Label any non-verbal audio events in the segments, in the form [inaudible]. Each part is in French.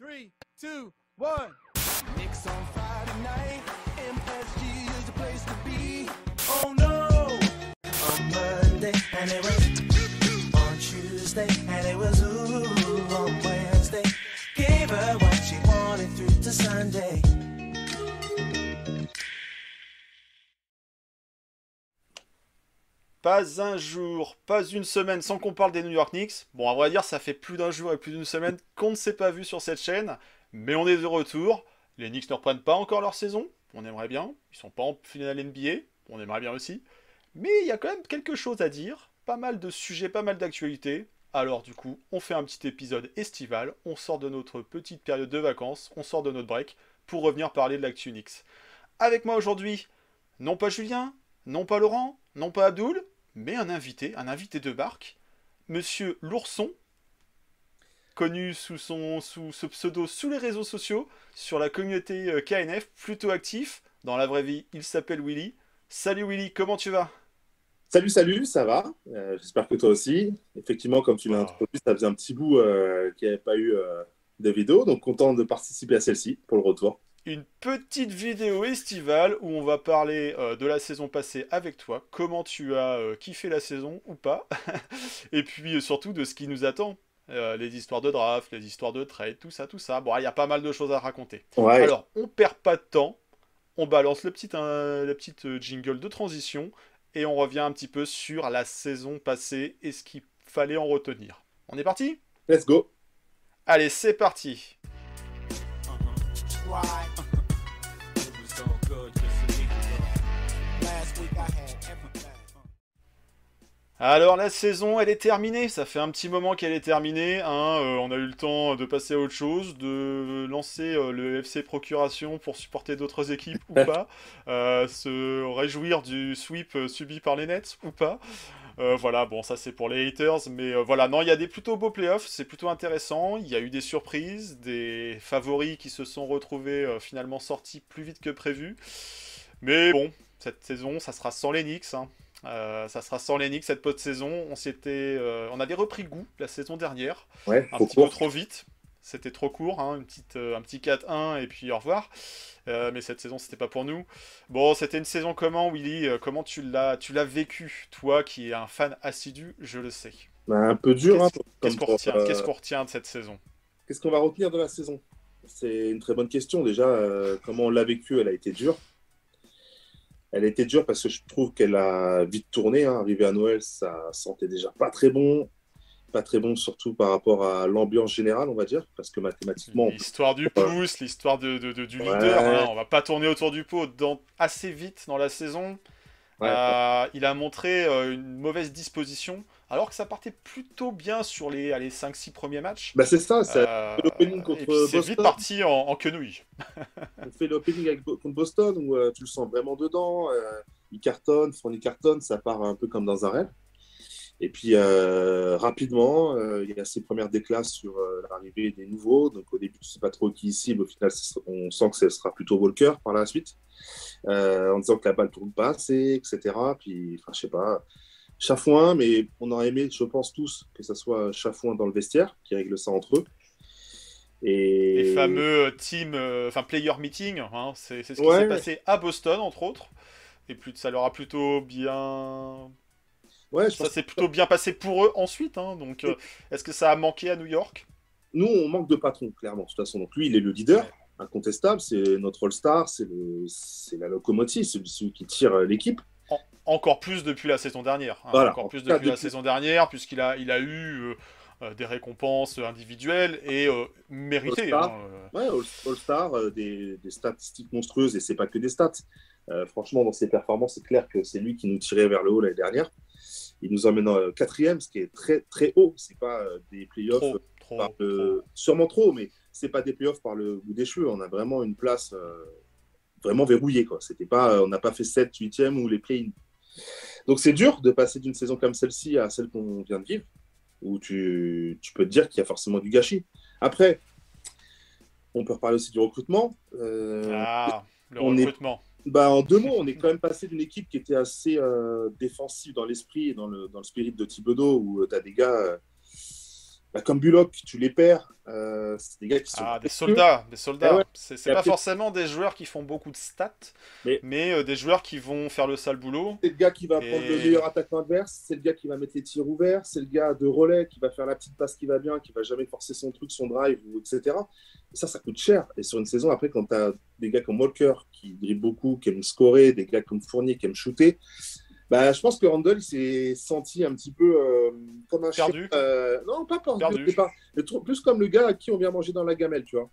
Three, two, one. Knicks on Friday night. MSG is the place to be. Oh no! On Monday, and it was on Tuesday, and it was ooh on Wednesday. Gave her what she wanted through to Sunday. Pas un jour, pas une semaine sans qu'on parle des New York Knicks. Bon, à vrai dire, ça fait plus d'un jour et plus d'une semaine qu'on ne s'est pas vu sur cette chaîne, mais on est de retour. Les Knicks ne reprennent pas encore leur saison, on aimerait bien. Ils sont pas en finale NBA, on aimerait bien aussi. Mais il y a quand même quelque chose à dire, pas mal de sujets, pas mal d'actualités. Alors du coup, on fait un petit épisode estival, on sort de notre petite période de vacances, on sort de notre break pour revenir parler de l'actu Knicks. Avec moi aujourd'hui, non pas Julien, non pas Laurent, non pas Abdoul, mais un invité, un invité de barque, Monsieur l'ourson, connu sous, son, sous ce pseudo sous les réseaux sociaux, sur la communauté euh, KNF, plutôt actif. Dans la vraie vie, il s'appelle Willy. Salut Willy, comment tu vas? Salut, salut, ça va? Euh, J'espère que toi aussi. Effectivement, comme tu l'as Ah. introduit, ça faisait un petit bout euh, qu'il n'y avait pas eu euh, de vidéo, donc content de participer à celle-ci pour le retour. Une petite vidéo estivale où on va parler euh, de la saison passée avec toi, comment tu as euh, kiffé la saison ou pas, [laughs] et puis euh, surtout de ce qui nous attend. Euh, les histoires de draft, les histoires de trade, tout ça, tout ça. Bon, il y a pas mal de choses à raconter. Ouais, Alors, on perd pas de temps. On balance le petit, la petite jingle de transition et on revient un petit peu sur la saison passée et ce qu'il fallait en retenir. On est parti? Let's go. Allez, c'est parti. It Alors la saison, elle est terminée. Ça fait un petit moment qu'elle est terminée. hein. Euh, on a eu le temps de passer à autre chose, de lancer euh, le FC Procuration pour supporter d'autres équipes ou pas, [laughs] Euh, se réjouir du sweep subi par les Nets ou pas. Voilà, bon, ça c'est pour les haters, mais voilà, non, il y a des plutôt beaux playoffs, c'est plutôt intéressant. Il y a eu des surprises, des favoris qui se sont retrouvés finalement sortis plus vite que prévu. Mais bon, cette saison, ça sera sans les Knicks. hein. Euh, ça sera sans Knicks cette post-saison. On s'était, euh, on avait repris goût la saison dernière, Ouais, un petit peu court. trop vite. C'était trop court, hein, une petite, euh, un petit 4-1 et puis au revoir. Mais cette saison, c'était pas pour nous. Bon, c'était une saison comment, Willy? Comment tu l'as, tu l'as vécu, toi qui es un fan assidu, je le sais. Bah, un peu dur. hein, Qu'est-ce qu'est-ce qu'on pour, retient, qu'est-ce qu'on retient de cette saison? Qu'est-ce qu'on va retenir de la saison? C'est une très bonne question. Déjà, euh, comment on l'a vécu Elle a été dure. Elle été dure parce que je trouve qu'elle a vite tourné. Hein. Arrivé à Noël, ça sentait déjà pas très bon. Pas très bon, surtout par rapport à l'ambiance générale, on va dire. Parce que mathématiquement, L'histoire du pouce, l'histoire de, de- de- du Ouais. leader. hein, on va pas tourner autour du pot dans, assez vite dans la saison. Ouais. Euh, il a montré euh, une mauvaise disposition, alors que ça partait plutôt bien sur les, allez, 5-6 premiers matchs. Bah, c'est ça, Euh, fait l'opening contre et puis c'est vite Boston. parti en, en quenouille. [laughs] on fait l'opening contre Boston où euh, tu le sens vraiment dedans. euh, il cartonne, Fournier cartonne, ça part un peu comme dans un rêve. Et puis euh, rapidement, euh, il y a ses premières déclasses sur euh, l'arrivée des nouveaux. Donc au début, tu sais pas trop qui cible. Au final, on sent que ce sera plutôt Walker par la suite, euh, en disant que la balle tourne pas assez, etc. Puis, enfin, je sais pas, Chafouin, mais on aurait aimé, je pense tous, que ça soit Chafouin dans le vestiaire qui règle ça entre eux. Et... Les fameux euh, team, euh, enfin player meeting, hein, c'est ce qui Ouais. s'est passé à Boston, entre autres. Et plus, ça leur a plutôt bien Ouais, je Ça s'est plutôt bien passé pour eux ensuite. hein, donc, euh, est-ce que ça a manqué à New York? Nous, on manque de patron, clairement, de toute façon. Donc lui, il est le leader, Ouais. incontestable, c'est notre All-Star, c'est le- la locomotive, c'est celui qui tire l'équipe. Encore plus depuis la saison dernière. hein, Voilà, encore en plus depuis la saison dernière, puisqu'il a, il a eu euh, euh, des récompenses individuelles et euh, méritées. All-Star. hein. Ouais, All- All-Star, euh, des, des statistiques monstrueuses, et c'est pas que des stats. Franchement, dans ses performances, c'est clair que c'est lui qui nous tirait vers le haut l'année dernière. Il nous emmène en quatrième, ce qui est très très haut. C'est pas des playoffs Trop, trop, par le- trop. sûrement trop, mais c'est pas des playoffs par le bout des cheveux. On a vraiment une place vraiment verrouillée. Quoi. C'était pas, on n'a pas fait 7, 8e ou les play-in. Donc c'est dur de passer d'une saison comme celle-ci à celle qu'on vient de vivre, où tu, tu peux te dire qu'il y a forcément du gâchis. Après, on peut reparler aussi du recrutement. Euh, Ah, le on est- recrutement. bah, en deux mots, on est quand même passé d'une équipe qui était assez euh, défensive dans l'esprit et dans le, dans le spirit de Thibodeau, où tu as des gars, euh, bah, comme Bullock, tu les perds. Euh, c'est des gars qui sont. Ah, des soldats, des soldats. Eh ouais. C'est pas après- forcément des joueurs qui font beaucoup de stats, mais, Mais- euh, des joueurs qui vont faire le sale boulot. C'est le gars qui va Et- prendre le meilleur attaquant adverse, c'est le gars qui va mettre les tirs ouverts, c'est le gars de relais qui va faire la petite passe qui va bien, qui va jamais forcer son truc, son drive, etc. Et ça, ça coûte cher. Et sur une saison, après, quand tu as des gars comme Walker qui dribblent beaucoup, qui aiment scorer, des gars comme Fournier qui aiment shooter, bah, je pense que Randall s'est senti un petit peu euh, comme un Perdu. chien. euh, non, pas perdu, Perdu. trop- plus comme le gars à qui on vient manger dans la gamelle, tu vois.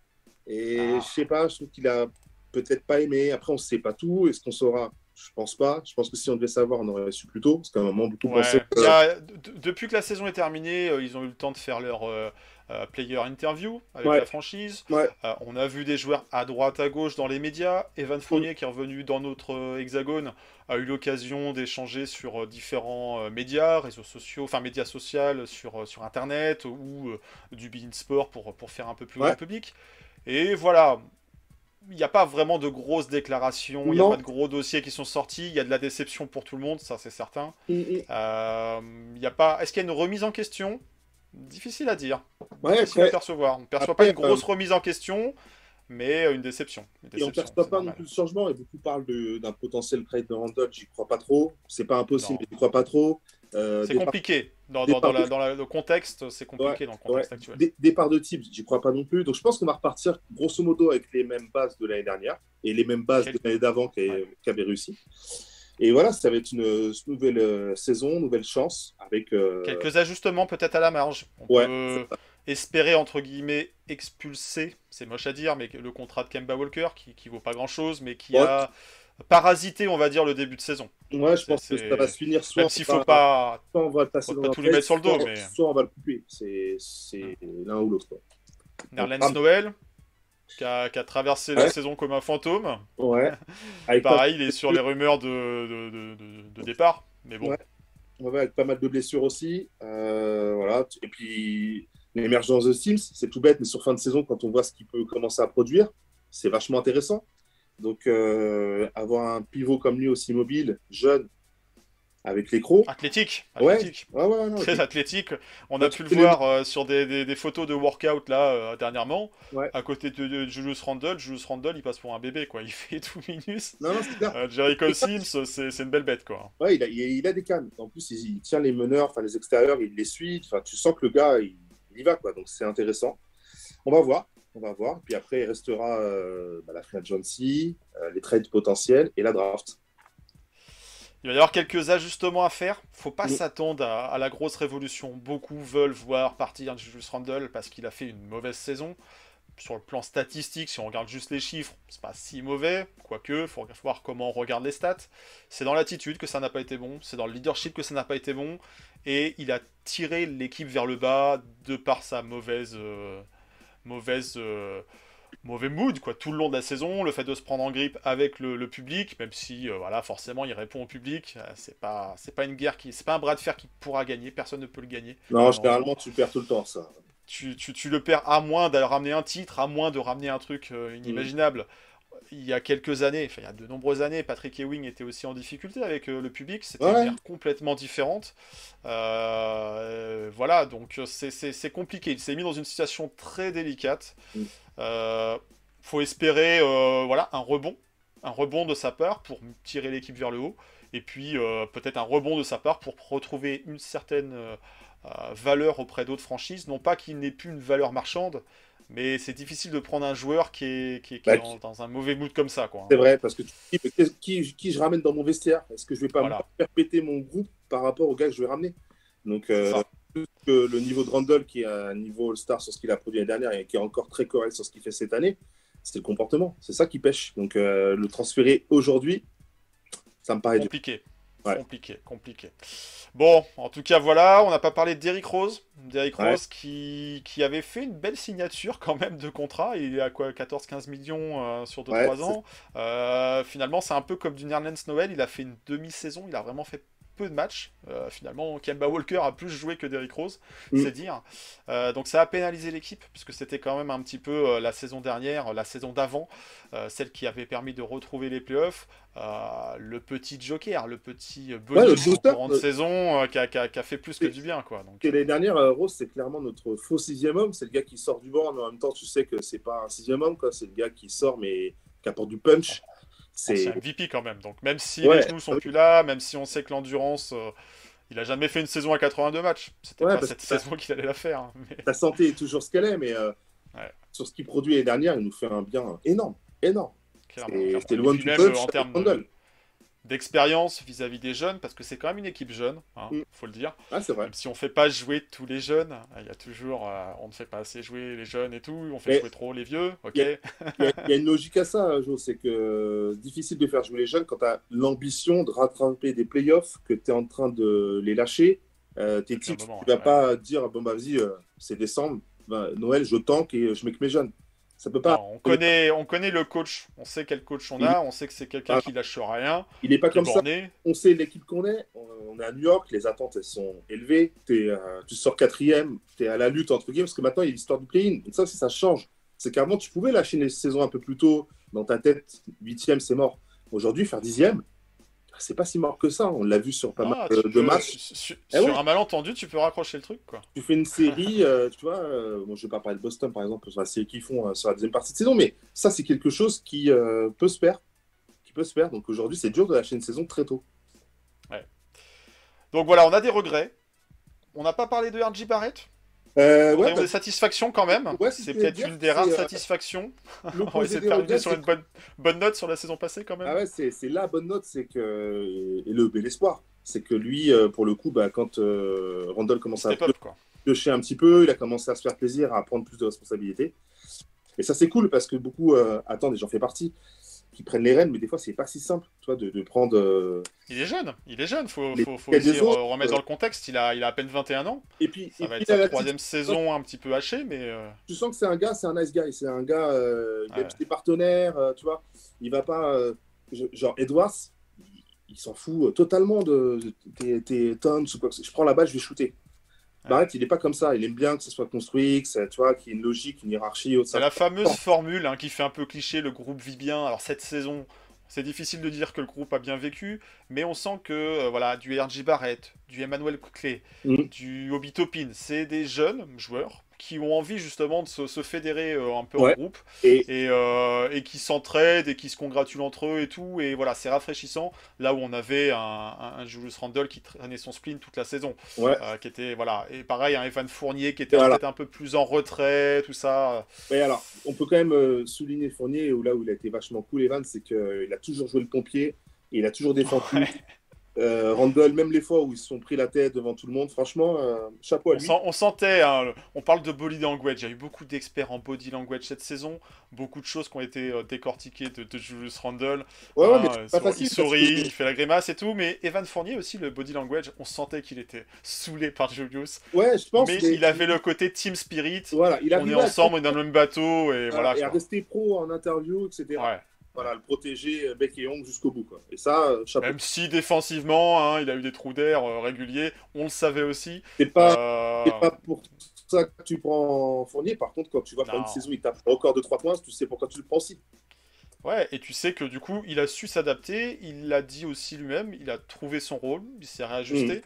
Et Ah. je sais pas, je trouve qu'il a peut-être pas aimé. Après, on sait pas tout. Est-ce qu'on saura? Je pense pas. Je pense que si on devait savoir, on aurait su plus tôt. Parce qu'à un moment, beaucoup Ouais. pensaient que- a- depuis que la saison est terminée, euh, ils ont eu le temps de faire leur euh, player interview avec Ouais. la franchise. Ouais. Euh, on a vu des joueurs à droite, à gauche dans les médias. Evan Fournier, qui est revenu dans notre euh, hexagone, a eu l'occasion d'échanger sur euh, différents euh, médias, réseaux sociaux, enfin médias sociaux, sur, euh, sur Internet ou du Bein Sport pour, pour faire un peu plus Ouais. grand public. Et voilà. Il n'y a pas vraiment de grosses déclarations, il n'y a pas de gros dossiers qui sont sortis, il y a de la déception pour tout le monde, ça c'est certain. Euh, y a pas... Est-ce qu'il y a une remise en question? Difficile à dire. Ouais, Difficile à percevoir. On ne perçoit après, pas une grosse remise en question, mais une déception. Une et on ne perçoit pas non plus de changement. Et beaucoup parlent d'un potentiel trade de Randall. J'y crois pas trop. C'est pas impossible, Non. mais j'y crois pas trop. Euh, C'est compliqué. Dans, dans- dans la- parties- dans la- le contexte, c'est compliqué dans le contexte actuel. dé- départ de type, j'y crois pas non plus. Donc je pense qu'on va repartir grosso modo avec les mêmes bases de l'année dernière et les mêmes bases Quel- de l'année d'avant qui, Ouais. qui avaient réussi. Et voilà, ça va être une euh, nouvelle euh, saison, nouvelle chance avec. euh, Quelques ajustements peut-être à la marge. On Ouais, peut espérer, entre guillemets, expulser, c'est moche à dire, mais le contrat de Kemba Walker, qui, qui vaut pas grand-chose, mais qui Ouais. a parasité, on va dire, le début de saison. Ouais, je pense que ça va se finir soit Même s'il faut pas... soit on va le passer faut dans pas tout lui mettre sur le dos, soit- mais- soit on va le couper. C'est l'un ou l'autre. Nerlens Ah. Noël, qui a, qui a traversé la saison comme un fantôme. Ouais. [laughs] Avec pas, Pareil, il est sur les rumeurs de, de, de- de- de départ. Mais bon, Ouais. ouais, avec pas mal de blessures aussi. Euh, voilà. Et puis l'émergence de Sims, c'est tout bête, mais sur fin de saison, quand on voit ce qu'il peut commencer à produire, c'est vachement intéressant. Donc euh, avoir un pivot comme lui aussi mobile, jeune, avec les crocs. athlétique. Ouais. athlétique. Ouais, ouais, non, Très athlétique. On a pu le voir euh, sur des, des- des photos de workout là euh, dernièrement. Ouais. À côté de, de Julius Randle, Julius Randle il passe pour un bébé quoi. Il [laughs] fait tout minus. non, non. Euh, Jericho Sims, c'est une belle bête quoi. Ouais, il a, il a- il a des cannes. En plus, il, il tient les meneurs, enfin les extérieurs, il les suit. Enfin, tu sens que le gars, il, il y va, quoi. Donc, c'est intéressant. On va voir. On va voir. Puis après, il restera euh, bah, la free agency, euh, les trades potentiels et la draft. Il va y avoir quelques ajustements à faire. Faut pas s'attendre à, à la grosse révolution. Beaucoup veulent voir partir Julius Randle parce qu'il a fait une mauvaise saison. Sur le plan statistique, si on regarde juste les chiffres, c'est pas si mauvais. Quoique, faut voir comment on regarde les stats. C'est dans l'attitude que ça n'a pas été bon. C'est dans le leadership que ça n'a pas été bon. Et il a tiré l'équipe vers le bas de par sa mauvaise, euh, mauvaise, euh, mauvais mood quoi. Tout le long de la saison, le fait de se prendre en grippe avec le, le public, même si euh, voilà forcément il répond au public, c'est pas, c'est pas une guerre qui, c'est pas un bras de fer qui pourra gagner. Personne ne peut le gagner. Non, généralement, tu perds tout le temps, ça. Tu, tu- tu le perds à moins de ramener un titre, à moins de ramener un truc euh, inimaginable. Il y a quelques années, enfin il y a de nombreuses années, Patrick Ewing était aussi en difficulté avec euh, le public. C'était Ouais. une complètement différente. Euh, voilà, donc c'est- compliqué. Il s'est mis dans une situation très délicate. Mm. Euh, faut espérer voilà, un rebond. Un rebond de sa part pour tirer l'équipe vers le haut. Et puis peut-être un rebond de sa part pour retrouver une certaine valeur auprès d'autres franchises. Non pas qu'il n'ait plus une valeur marchande, mais c'est difficile de prendre un joueur qui est, qui est- qui est Bah, dans un mauvais mood comme ça. C'est vrai, parce que tu te dis, qui, qui je ramène dans mon vestiaire? Est-ce que je vais pas Voilà. me faire péter mon groupe par rapport au gars que je vais ramener? Donc, euh, que le niveau de Randall, qui est un niveau All-Star sur ce qu'il a produit l'année dernière et qui est encore très correct sur ce qu'il fait cette année, c'est le comportement. C'est ça qui pêche. Donc, euh, le transférer aujourd'hui, ça me paraît dur. Compliqué. Ouais. Compliqué, compliqué. Bon, en tout cas, voilà, on n'a pas parlé d'Eric Rose. D'Eric Ouais. Rose qui, qui avait fait une belle signature quand même de contrat. Il est à quoi 14-15 millions euh, sur 2-3 Ouais, ans. Euh, finalement, c'est un peu comme du Nerlens Noël. Il a fait une demi-saison. Il a vraiment fait peu de matchs. Euh, finalement, Kemba Walker a plus joué que Derrick Rose, Mm. c'est dire. Euh, donc ça a pénalisé l'équipe, puisque c'était quand même un petit peu euh, la saison dernière, la saison d'avant, celle qui avait permis de retrouver les playoffs. Le petit joker, le petit Ouais, bonus courant de euh, saison qui, a, qui a- qui a fait plus que Et- du bien. Quoi. Donc, Que l'année dernière, Rose, c'est clairement notre faux sixième homme. C'est le gars qui sort du banc, mais en même temps, tu sais que c'est pas un sixième homme, quoi. C'est le gars qui sort, mais qui apporte du punch. C'est un MVP quand même. Donc même si Ouais. les genoux sont plus là, même si on sait que l'endurance, euh, il a jamais fait une saison à 82 matchs. C'était Ouais, pas cette saison qu'il allait la faire. hein, mais- ta santé est toujours ce qu'elle est, mais euh, Ouais. sur ce qu'il produit l'année dernière, il nous fait un bien énorme, énorme. C'était même, punch euh, en termes de-. D'expérience vis-à-vis des jeunes, parce que c'est quand même une équipe jeune, hein, Mm. faut le dire. Ah, c'est vrai. Même si on fait pas jouer tous les jeunes, il y a toujours, euh, on ne fait pas assez jouer les jeunes et tout, on fait Mais- jouer trop les vieux, ok. Il y a- y, y une logique à ça, hein, Jo. C'est que c'est difficile de faire jouer les jeunes quand tu as l'ambition de rattraper des playoffs, que tu es en train de les lâcher. Euh, tes titres, moment, tu vas ouais. pas dire bon, bah vas-y, euh, c'est décembre, bah, Noël, je tank et je mets que mes jeunes. Ça peut pas. Non, on, connaît, on connaît le coach, on sait quel coach on a, on sait que c'est quelqu'un Ah. qui lâche rien, Il est pas comme ça. On sait l'équipe qu'on est. On est à New York, les attentes elles sont élevées. Euh, tu sors quatrième, tu es à la lutte entre guillemets, parce que maintenant il y a l'histoire du play-in. Et ça, ça change. C'est qu'avant, tu pouvais lâcher les saisons un peu plus tôt. Dans ta tête, huitième, c'est mort. Aujourd'hui, faire dixième, c'est pas si mort que ça. On l'a vu sur pas Ah, mal de peux- matchs. su- Eh sur ouais. un malentendu, tu peux raccrocher le truc, quoi. Tu fais une série, [laughs] euh, tu vois, euh, bon, je vais pas parler de Boston par exemple, sur la série qu'ils font euh, sur la deuxième partie de saison, mais ça, c'est quelque chose qui peut se faire. Qui peut se faire. Donc aujourd'hui, c'est dur de lâcher une saison très tôt. Donc voilà, on a des regrets. On n'a pas parlé de RJ Barrett. Euh, ouais, bah, des satisfactions quand même. Ouais, c'est peut-être une des rares euh, satisfactions. [laughs] On va essayer de terminer sur une bonne, bonne note sur la saison passée quand même. Ah ouais, c'est la bonne note, c'est que et le bel espoir, c'est que lui, euh, pour le coup, bah, quand euh, Randall commence à piocher un petit peu, il a commencé à se faire plaisir, à prendre plus de responsabilités. Et ça, c'est cool parce que beaucoup euh, attendent, et j'en fais partie, qui prennent les rênes, mais des fois, c'est pas si simple, tu vois, de, de prendre. euh, Il est jeune, il est jeune, faut, faut, aussi autres, remettre euh, dans le contexte. Il a, il a à peine 21 ans. Et puis, Ça et va puis, être sa la troisième petite- saison un petit peu hachée, mais euh, Tu sens que c'est un gars, c'est un nice guy, c'est un gars, euh, il Ouais. aime ses partenaires, tu vois. Il va pas, je- genre Edwards, il, il s'en fout totalement de, tes, tons ou quoi que ce soit. Je prends la balle, je vais shooter. Barrett, il est pas comme ça. Il aime bien que ce soit construit, que ça, tu vois, qu'il y ait une logique, une hiérarchie. c'est la fameuse formule hein, qui fait un peu cliché. Le groupe vit bien. Alors cette saison, c'est difficile de dire que le groupe a bien vécu, mais on sent que euh, voilà, du RJ Barrett, du Emmanuel Clé, Mhm. du Obi Topin, c'est des jeunes joueurs qui ont envie justement de se, se fédérer euh, un peu en Ouais. groupe Et et, euh, et qui s'entraident et qui se congratulent entre eux et tout. Et voilà, c'est rafraîchissant. Là où on avait un, un, un Julius Randle qui traînait son spleen toute la saison. ouais. Euh, qui était, voilà. Et pareil, un Evan Fournier qui était Voilà. peut-être un peu plus en retrait, tout ça. Mais alors, on peut quand même souligner Fournier, où là où il a été vachement cool, Evan, c'est qu'il a toujours joué le pompier, et il a toujours défendu. Ouais. Euh, Randall, même les fois où ils se sont pris la tête devant tout le monde, franchement, euh, chapeau à On, lui. sent- on sentait, hein, on parle de body language, il y a eu beaucoup d'experts en body language cette saison, beaucoup de choses qui ont été euh, décortiquées de, de Julius Randle. Ouais, ouais, Hein, mais pas facile. il sourit, que- [laughs] il fait la grimace et tout, mais Evan Fournier aussi, le body language, on sentait qu'il était saoulé par Julius. Ouais, je pense. mais il avait le côté team spirit, Voilà, il on est ensemble, on est dans le même bateau, et voilà. et à rester pro en interview, etc. Ouais. Voilà, le protéger euh, bec et ongle jusqu'au bout. Quoi. Et ça, euh, chapeau. Même si défensivement, hein, il a eu des trous d'air euh, réguliers, on le savait aussi. C'est pas, Euh, pas pour ça que tu prends Fournier. Par contre, quand tu vois faire Non. une saison, il tape record de 3 points, tu sais pourquoi tu le prends aussi. Ouais, et tu sais que du coup, il a su s'adapter, il l'a dit aussi lui-même, il a trouvé son rôle, il s'est réajusté.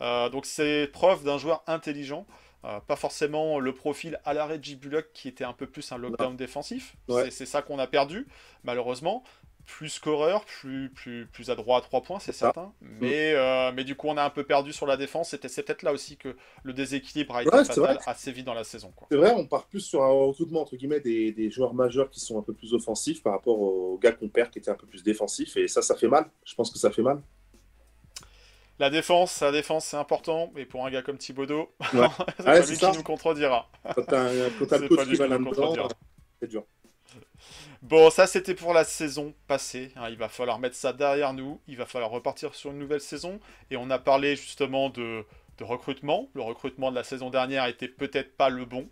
Euh, donc c'est preuve d'un joueur intelligent, euh, pas forcément le profil à l'arrêt de J. Bullock qui était un peu plus un lockdown défensif. Ouais. C'est- ça qu'on a perdu, malheureusement. Plus scoreur, plus, plus, plus adroit à 3 points, c'est certain. Mais, euh, mais du coup, on a un peu perdu sur la défense. C'était- C'est peut-être là aussi que le déséquilibre a été Ouais, fatal assez vite dans la saison. C'est vrai, on part plus sur un recrutement entre guillemets des, des joueurs majeurs qui sont un peu plus offensifs par rapport aux gars qu'on perd qui étaient un peu plus défensifs. Et ça, ça fait mal. Je pense que ça fait mal. La défense, la défense, c'est important. Et pour un gars comme [laughs] Ouais. c'est Ouais, pas c'est lui ça. qui nous contredira. Quand t'as C'est le pas coach lui qui va qui nous là-dedans, contredira. c'est dur. Bon, ça c'était pour la saison passée. hein. Il va falloir mettre ça derrière nous. Il va falloir repartir sur une nouvelle saison. Et on a parlé justement de, de recrutement. Le recrutement de la saison dernière était peut-être pas le bon.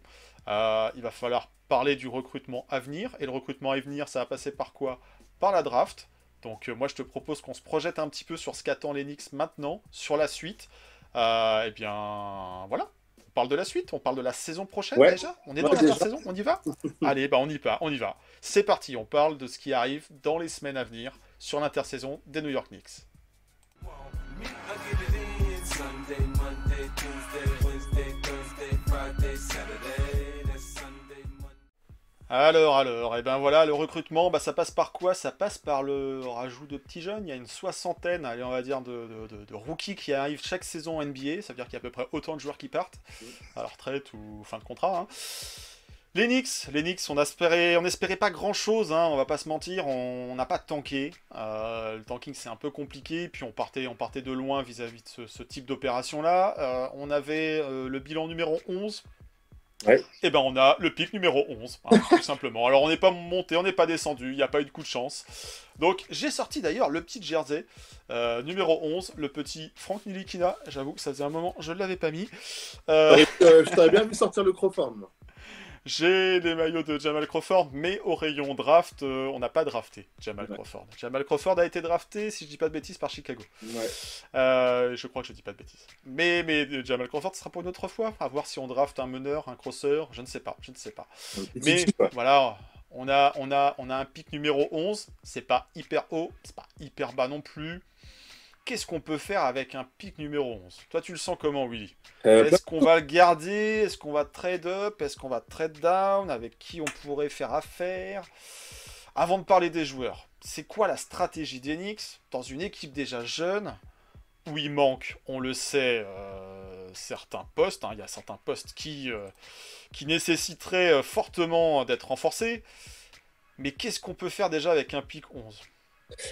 Euh, il va falloir parler du recrutement à venir. Et le recrutement à venir, ça va passer par quoi? Par la draft. Donc euh, moi je te propose qu'on se projette un petit peu sur ce qu'attend les Knicks maintenant, sur la suite. Euh, et bien voilà, on parle de la suite, on parle de la saison prochaine Ouais. déjà On est Ouais, dans déjà. l'intersaison On y va? [laughs] Allez, bah on y va, on y va. C'est parti, on parle de ce qui arrive dans les semaines à venir sur l'intersaison des New York Knicks. Alors, alors, et ben voilà, le recrutement, bah, ça passe par quoi? Ça passe par le rajout de petits jeunes. Il y a une soixantaine, allez, on va dire, de, rookies qui arrivent chaque saison NBA. Ça veut dire qu'il y a à peu près autant de joueurs qui partent, à la retraite ou fin de contrat. hein. Les Knicks, on espérait, on espérait pas grand chose, on va pas se mentir, on n'a pas tanké. Euh, le tanking c'est un peu compliqué, puis on partait, de loin vis-à-vis de ce, ce type d'opération-là. Euh, on avait euh, le bilan numéro 11, Ouais. et ben on a le pic numéro 11, hein, [laughs] tout simplement. Alors on n'est pas monté, on n'est pas descendu, il n'y a pas eu de coup de chance. Donc j'ai sorti d'ailleurs le petit jersey, euh, numéro 11, le petit Frank Nilikina, j'avoue que ça faisait un moment, je ne l'avais pas mis. Euh, euh, je t'aurais bien vu sortir le Crawford. J'ai les maillots de Jamal Crawford, mais au rayon draft, euh, on n'a pas drafté Jamal Ouais. Crawford. Jamal Crawford a été drafté, si je dis pas de bêtises, par Chicago. Ouais. Euh, je crois que je dis pas de bêtises. Mais, mais euh, Jamal Crawford ce sera pour une autre fois, à voir si on draft un meneur, un crosser, je ne sais pas, je ne sais pas. Un petit Mais voilà, on a, on, a, on a un pic numéro 11, c'est pas hyper haut, c'est pas hyper bas non plus. Qu'est-ce qu'on peut faire avec un pic numéro 11 Toi, tu le sens comment, Willy? Euh, Est-ce qu'on va le garder? Est-ce qu'on va trade up? Est-ce qu'on va trade down? Avec qui on pourrait faire affaire? Avant de parler des joueurs, c'est quoi la stratégie d'Enix dans une équipe déjà jeune? Où il manque, on le sait, euh, certains postes. hein, Il y a certains postes qui, euh, qui nécessiteraient fortement d'être renforcés. Mais qu'est-ce qu'on peut faire déjà avec un pic 11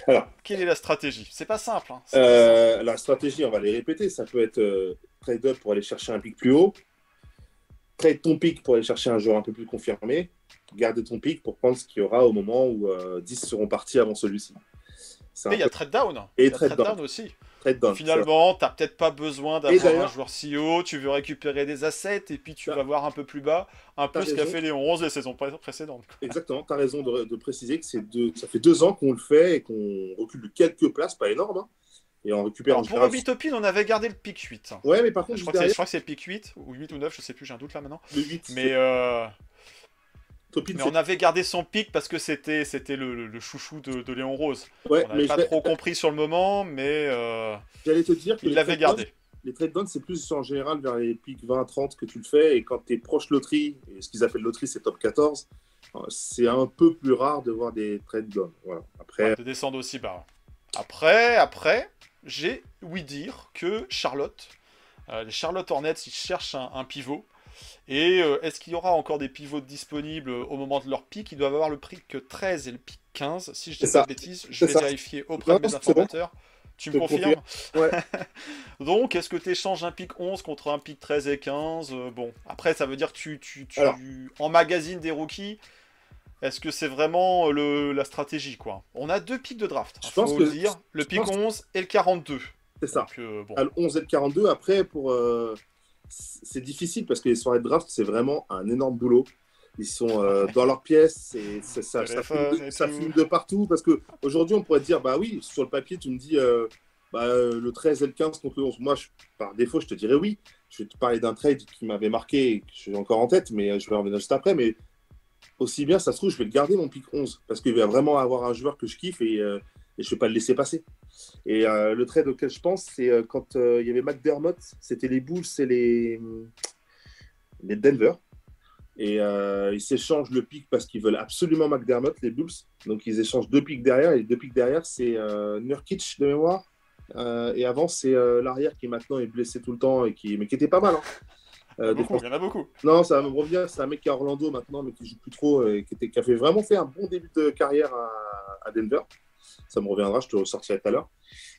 Alors. Quelle est la stratégie? C'est pas simple. hein, pas simple. Euh, la stratégie, on va les répéter. Ça peut être euh, trade up pour aller chercher un pic plus haut, trade ton pic pour aller chercher un joueur un peu plus confirmé, garder ton pic pour prendre ce qu'il y aura au moment où euh, 10 seront partis avant celui-ci. Mais il y a trade down. Et trade down. aussi. Trade. Finalement, t'as peut-être pas besoin d'avoir un joueur si haut, tu veux récupérer des assets et puis tu T'as- vas voir un peu plus bas, un peu t'as ce qu'a fait les 11 les saisons pré- précédentes. Exactement, tu as raison de, de préciser que c'est deux, ça fait deux ans qu'on le fait et qu'on recule de quelques places, pas énorme. hein. et on récupère Alors, en pour général- Obi Topin, on avait gardé le pic 8. hein. Ouais, mais par contre, Je crois que c'est- je derrière, crois que c'est le pic 8 ou 8 ou 9, je sais plus, j'ai un doute là maintenant. le 8, Mais, euh, Mais on avait gardé son pic parce que c'était c'était le, le- le chouchou de, de Léon Rose. ouais, On n'avait pas trop compris sur le moment, mais euh, j'allais te dire que il les l'avait gardé. Les trade downs, c'est plus en général vers les pics 20-30 que tu le fais. Et quand tu es proche loterie, et ce qu'ils appellent loterie, c'est top 14, euh, c'est un peu plus rare de voir des trade. Voilà. Après, de descendre aussi bas. Après, après, j'ai ouï dire que Charlotte, euh, les Charlotte Hornets, ils cherchent un, un pivot. Et euh, est-ce qu'il y aura encore des pivots disponibles au moment de leur pic? Ils doivent avoir le pic 13 et le pic 15. Si je dis pas de bêtises, je vais ça. vérifier auprès Non, de mes bon. informateurs. Tu me confirmes? Ouais. [laughs] Donc, est-ce que tu échanges un pic 11 contre un pic 13 et 15 Euh, Bon, après, ça veut dire que tu, tu, tu Alors. emmagasines des rookies. Est-ce que c'est vraiment le, la stratégie, quoi? On a deux pics de draft, Je faut pense le dire. Le pic pense- 11 et le 42. c'est ça. Donc, euh, bon. Le 11 et le 42, après, pour, euh, c'est difficile parce que les soirées de draft, c'est vraiment un énorme boulot. Ils sont euh, dans leur pièce et ça, ça, ça, Téléphone fume de, et ça tout. fume de partout. Parce qu'aujourd'hui, on pourrait te dire, bah oui, sur le papier, tu me dis euh, bah, euh, le 13 et le 15 contre le 11. Moi, je- par défaut, je te dirais oui. Je vais te parler d'un trade qui m'avait marqué et que j'ai encore en tête, mais je vais en revenir juste après. Mais aussi bien, ça se trouve, je vais le garder, mon pic 11, parce qu'il va vraiment avoir un joueur que je kiffe et, euh, et je ne vais pas le laisser passer. Et euh, le trade auquel je pense, c'est euh, quand euh, il y avait McDermott, c'était les Bulls et les, les Denver. Et euh, ils s'échangent le pic parce qu'ils veulent absolument McDermott, les Bulls. Donc ils échangent deux pics derrière. Et les deux pics derrière, c'est Nurkic de mémoire. Et avant, c'est l'arrière qui maintenant est blessé tout le temps, et qui... mais qui était pas mal. hein. Euh, Beaucoup, il y en a beaucoup. non, ça va me revenir. C'est un mec qui est à Orlando maintenant, mais qui joue plus trop, et qui, était, qui a fait vraiment fait un bon début de carrière à, à Denver. Ça me reviendra, je te ressortirai tout à l'heure.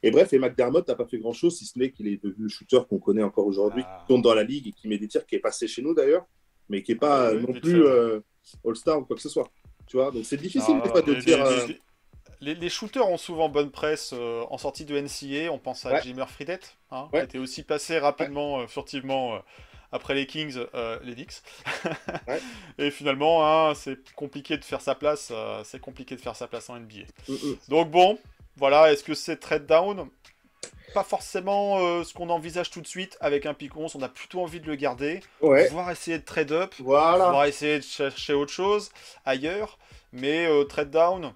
Et bref, et McDermott n'a pas fait grand-chose, si ce n'est qu'il est devenu le shooter qu'on connaît encore aujourd'hui, Ah. qui tourne dans la ligue et qui met des tirs, qui est passé chez nous d'ailleurs, mais qui n'est pas Ah oui, non plus euh, All-Star ou quoi que ce soit. Tu vois, donc c'est difficile de les, dire. les- euh, les- les- les shooters ont souvent bonne presse euh, en sortie de NCA. On pense à Ouais. Jimmer Fredette, hein, Ouais. qui était aussi passé rapidement, euh, furtivement, après les Kings, euh, les Knicks. Ouais. [laughs] Et finalement, hein, c'est compliqué de faire sa place. euh, c'est compliqué de faire sa place en NBA. mm. Donc bon, voilà, est-ce que c'est trade down? Pas forcément euh, ce qu'on envisage tout de suite avec un pick 11. On a plutôt envie de le garder, Ouais, voire essayer de trade up, voilà. voire essayer de chercher autre chose ailleurs. Mais trade down,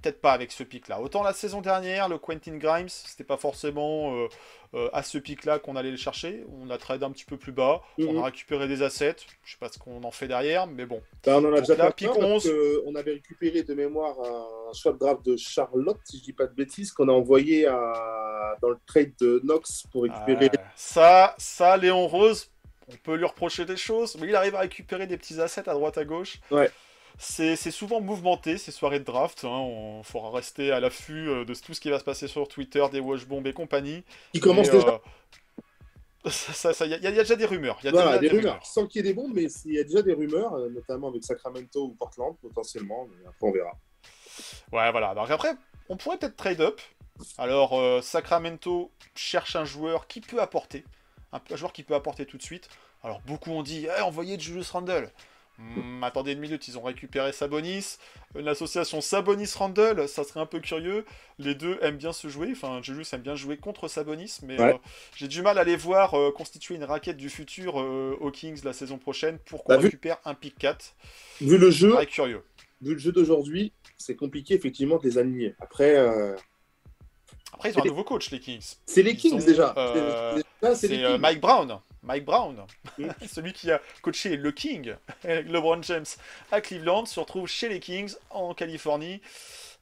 peut-être pas avec ce pick-là. Autant la saison dernière, le Quentin Grimes, c'était pas forcément euh, euh, à ce pick-là qu'on allait le chercher. On a trade un petit peu plus bas, on Mhm. a récupéré des assets. Je sais pas ce qu'on en fait derrière, mais bon. Bah, on en a Donc déjà là, parce 11. que on avait récupéré de mémoire un choix de draft de Charlotte, si je dis pas de bêtises, qu'on a envoyé à... dans le trade de Knox pour récupérer. Euh, ça, ça, Léon Rose, on peut lui reprocher des choses, mais il arrive à récupérer des petits assets à droite à gauche. Ouais. C'est souvent mouvementé ces soirées de draft. Hein. On faudra rester à l'affût euh, de tout ce qui va se passer sur Twitter, des washbombs et compagnie. qui commence déjà. euh, [laughs] ça, ça- ça- y, a, y a déjà des rumeurs. Y a Voilà, déjà des rumeurs. Sans qu'il y ait des bombes, mais il y a déjà des rumeurs, euh, notamment avec Sacramento ou Portland, potentiellement. Mais après, on verra. Ouais, voilà. Donc après, on pourrait peut-être trade up. Alors, euh, Sacramento cherche un joueur qui peut apporter. Un, un joueur qui peut apporter tout de suite. Alors, beaucoup ont dit Eh, envoyez Julius Randle. Hmm, attendez une minute, ils ont récupéré Sabonis. Une association Sabonis-Randle, ça serait un peu curieux. Les deux aiment bien se jouer. Enfin, Julius aime bien jouer contre Sabonis. Mais Ouais. euh, j'ai du mal à les voir euh, constituer une raquette du futur euh, aux Kings la saison prochaine pour qu'on Bah, vu- récupère un pick 4. Vu le jeu, curieux. vu le jeu d'aujourd'hui, c'est compliqué effectivement de les aligner. Après, Après, ils ont un nouveau coach, les Kings. c'est les Kings ont, déjà. C'est-. Mike Brown. Mike Brown, Mm. [laughs] celui qui a coaché le King, [laughs] LeBron James à Cleveland, se retrouve chez les Kings en Californie.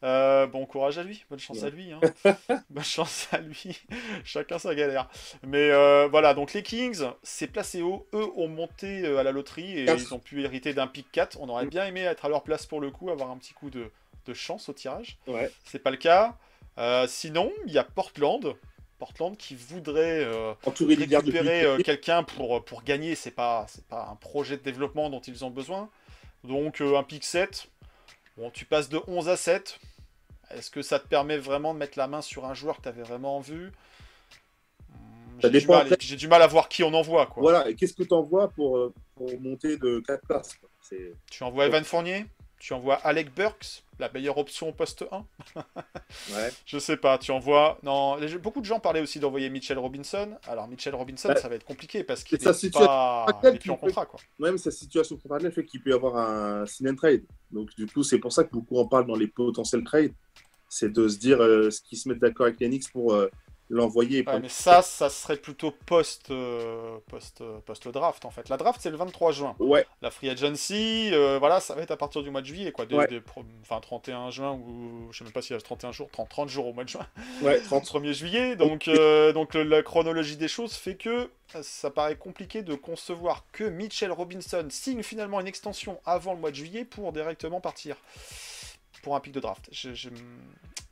Euh, bon courage à lui, bonne chance à lui. hein. [laughs] bonne chance à lui, chacun sa galère. Mais euh, voilà, donc les Kings, c'est placé haut. Eux ont monté euh, à la loterie et Quatre. ils ont pu hériter d'un pick 4. On aurait bien aimé être à leur place pour le coup, avoir un petit coup de, de chance au tirage. Ouais. C'est pas le cas. Euh, sinon, il y a Portland. Portland qui voudrait euh, récupérer euh, quelqu'un pour, pour gagner. C'est pas, c'est pas un projet de développement dont ils ont besoin. Donc euh, un pick 7. Bon, tu passes de 11 à 7. Est-ce que ça te permet vraiment de mettre la main sur un joueur que tu avais vraiment en vue? Hmm, J'ai du, mal- après. j'ai du mal à voir qui on envoie. Quoi. Voilà, et qu'est-ce que tu envoies pour, euh, pour monter de 4 places quoi? C'est- Tu envoies Evan Fournier? Tu envoies Alec Burks La meilleure option au poste 1 [laughs] ouais. Je sais pas, tu envoies. Non, les- beaucoup de gens parlaient aussi d'envoyer Mitchell Robinson. Alors, Mitchell Robinson, Ouais. ça va être compliqué parce qu'il C'est sa est situation pas. Il plus en contrat, quoi. Même sa situation contractuelle fait qu'il peut y avoir un sign and trade. Donc, du coup, c'est pour ça que beaucoup en parlent dans les potentiels trades. C'est de se dire euh, ce qu'ils se mettent d'accord avec Knicks pour euh, l'envoyer. Ouais, mais ça, ça serait plutôt post, euh, post, euh, post draft en fait. La draft c'est le 23 juin. Ouais, La free agency, euh, voilà, ça va être à partir du mois de juillet, quoi. Des- Ouais. des pro- enfin 31 juin ou je sais même pas s'il y a 31 jours, 30, 30 jours au mois de juin. ouais, [laughs] 30. 1er juillet. Donc, euh, donc la chronologie des choses fait que ça paraît compliqué de concevoir que Mitchell Robinson signe finalement une extension avant le mois de juillet pour directement partir pour un pic de draft. Je, je,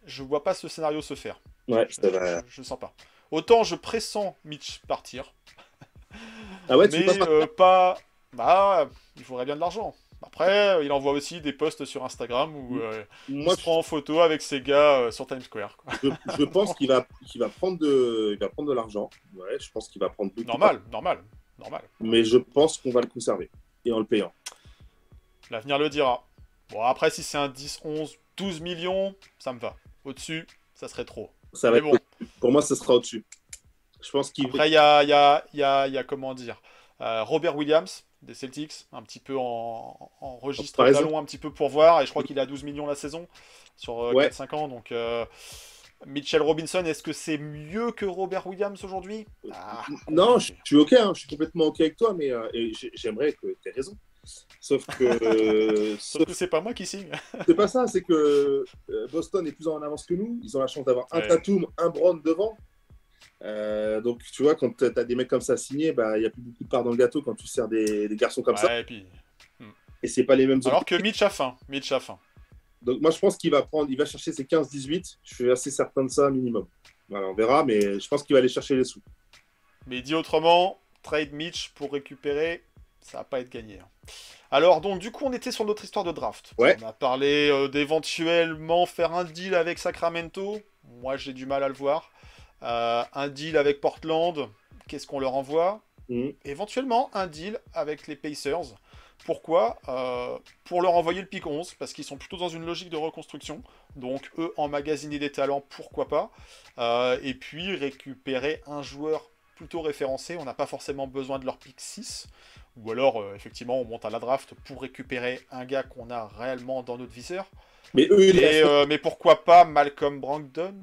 je vois pas ce scénario se faire. Ouais, Je, ça va. je- je sens pas. Autant je pressens Mitch partir, Ah ouais, tu mais par- euh, pas. Bah, il faudrait bien de l'argent. Après, il envoie aussi des posts sur Instagram où euh, Moi, il se prend en photo avec ses gars euh, sur Times Square. quoi. je, je pense qu'il va, qu'il va prendre de, il va prendre de l'argent. Ouais, je pense qu'il va prendre beaucoup. Normal, normal, normal. Mais je pense qu'on va le conserver. Et en le payant. L'avenir le dira. Bon, après, si c'est un 10, 11, 12 millions, ça me va. Au-dessus, ça serait trop. Ça va Mais être bon. Pour moi, ce sera au-dessus. Je pense qu'il Après, il y a, y, a, y, a, y a, comment dire, euh, Robert Williams des Celtics, un petit peu en, en registre un petit peu pour voir, et je crois qu'il à 12 millions la saison sur euh, Ouais. 4-5 ans. Donc, euh, Mitchell Robinson, est-ce que c'est mieux que Robert Williams aujourd'hui? Ah, Non, je, suis ok, hein, je suis complètement ok avec toi, mais euh, j'aimerais que tu aies raison. Sauf que [laughs] Sauf sauf que c'est pas moi qui signe. [laughs] c'est pas ça, c'est que euh, Boston est plus en avance que nous. Ils ont la chance d'avoir un Ouais. Tatum, un Brown devant. Euh, donc tu vois, quand tu as des mecs comme ça signés, bah, il n'y a plus beaucoup de part dans le gâteau quand tu sers des, des garçons comme ça. Et puis... Et c'est pas les mêmes Alors que Mitch a faim. Mitch a faim. Donc moi je pense qu'il va prendre, il va chercher ses 15-18. Je suis assez certain de ça minimum. Voilà, on verra, mais je pense qu'il va aller chercher les sous. Mais dit autrement, trade Mitch pour récupérer, ça va pas être gagné. hein. Alors donc du coup on était sur notre histoire de draft. Ouais. On a parlé euh, d'éventuellement faire un deal avec Sacramento. Moi j'ai du mal à le voir. Euh, un deal avec Portland. Qu'est-ce qu'on leur envoie? Mhm. Éventuellement un deal avec les Pacers. Pourquoi? Euh, Pour leur envoyer le pic 11, parce qu'ils sont plutôt dans une logique de reconstruction. Donc eux, emmagasiner des talents, pourquoi pas? Euh, et puis récupérer un joueur plutôt référencé. On n'a pas forcément besoin de leur pic 6. Ou alors, euh, effectivement, on monte à la draft pour récupérer un gars qu'on a réellement dans notre viseur. Mais eux, Et, euh, mais pourquoi pas Malcolm Brogdon?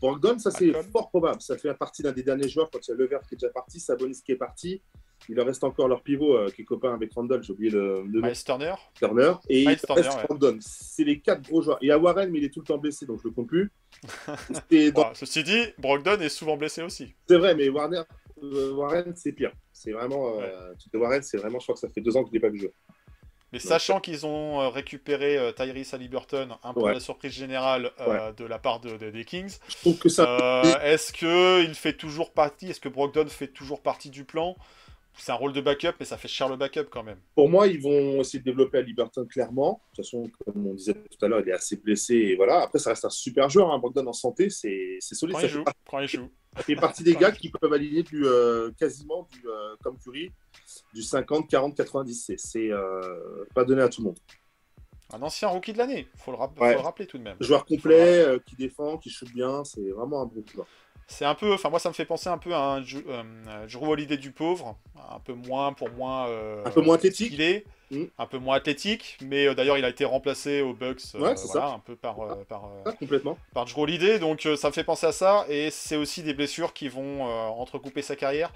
Brogdon, ça c'est fort probable. Ça fait partie d'un des derniers joueurs quand il y a Levert qui est déjà parti, Sabonis qui est parti. Il leur reste encore leur pivot euh, qui est copain avec Randall, j'ai oublié le, le nom, Miles Turner Turner. Et il Turner, ouais. C'est les quatre gros joueurs. Il y a Warren, mais il est tout le temps blessé, donc je le compte plus. [laughs] Dans- Bon, Ceci dit, Brogdon est souvent blessé aussi. c'est vrai, mais Warner, euh, Warren, c'est pire. C'est vraiment. Euh, tu sais, Warren, c'est vraiment, je crois que ça fait deux ans que je l'ai pas vu jouer. Mais sachant qu'ils ont euh, récupéré euh, Tyrese Haliburton, un peu Ouais. la surprise générale euh, de la part de- de- des Kings, Je trouve que ça. euh, est-ce que il fait toujours partie, est-ce que Brogdon fait toujours partie du plan? C'est un rôle de backup, mais ça fait cher le backup quand même. Pour moi, ils vont essayer de développer à Liberton clairement. De toute façon, comme on disait tout à l'heure, il est assez blessé. Et voilà. Après, ça reste un super joueur. Hein. Brogdon en santé, c'est c'est solide. Quand Ça il fait, joue, il joue. ça fait partie des gars qui peuvent aligner du, euh, quasiment du, euh, comme Curry, du 50, 40, 90. C'est- euh, pas donné à tout le monde. Un ancien rookie de l'année, faut le, rap- Ouais. faut le rappeler tout de même. Joueur complet, euh, qui défend, qui shoot bien. C'est vraiment un bon joueur. C'est un peu, enfin moi ça me fait penser un peu à un Ju- euh, Drew Holiday du pauvre, un peu moins pour moins euh, Un peu moins athlétique. skillé, Mm. un peu moins athlétique, mais euh, d'ailleurs il a été remplacé aux Bucks, Ouais, voilà, ça. un peu par euh, par, Ah, complètement. par Drew Holiday, donc ça me fait penser à ça, et c'est aussi des blessures qui vont entrecouper sa carrière.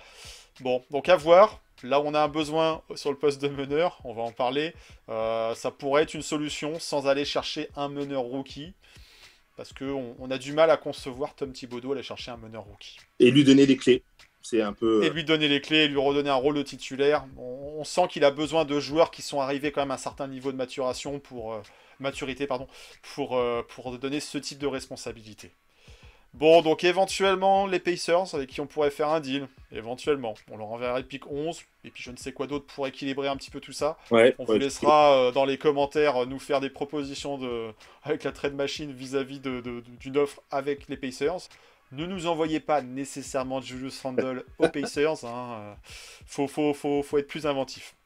Bon, donc à voir. Là, on a un besoin sur le poste de meneur, on va en parler. Ça pourrait être une solution sans aller chercher un meneur rookie, parce qu'on on a du mal à concevoir Tom Thibodeau aller chercher un meneur rookie. Et lui donner les clés. C'est un peu. Et lui donner les clés, et lui redonner un rôle de titulaire. On, on sent qu'il a besoin de joueurs qui sont arrivés quand même à un certain niveau de maturation pour euh, maturité, pardon, pour, euh, pour donner ce type de responsabilité. Bon, donc éventuellement, les Pacers, avec qui on pourrait faire un deal, éventuellement. On leur enverrait le pick 11, et puis je ne sais quoi d'autre pour équilibrer un petit peu tout ça. Ouais, On ouais, vous laissera euh, dans les commentaires nous faire des propositions de... avec la trade machine vis-à-vis d'une offre avec les Pacers. Ne nous envoyez pas nécessairement Julius Randle aux [laughs] Pacers. Hein. Faut, faut, faut, faut être plus inventif.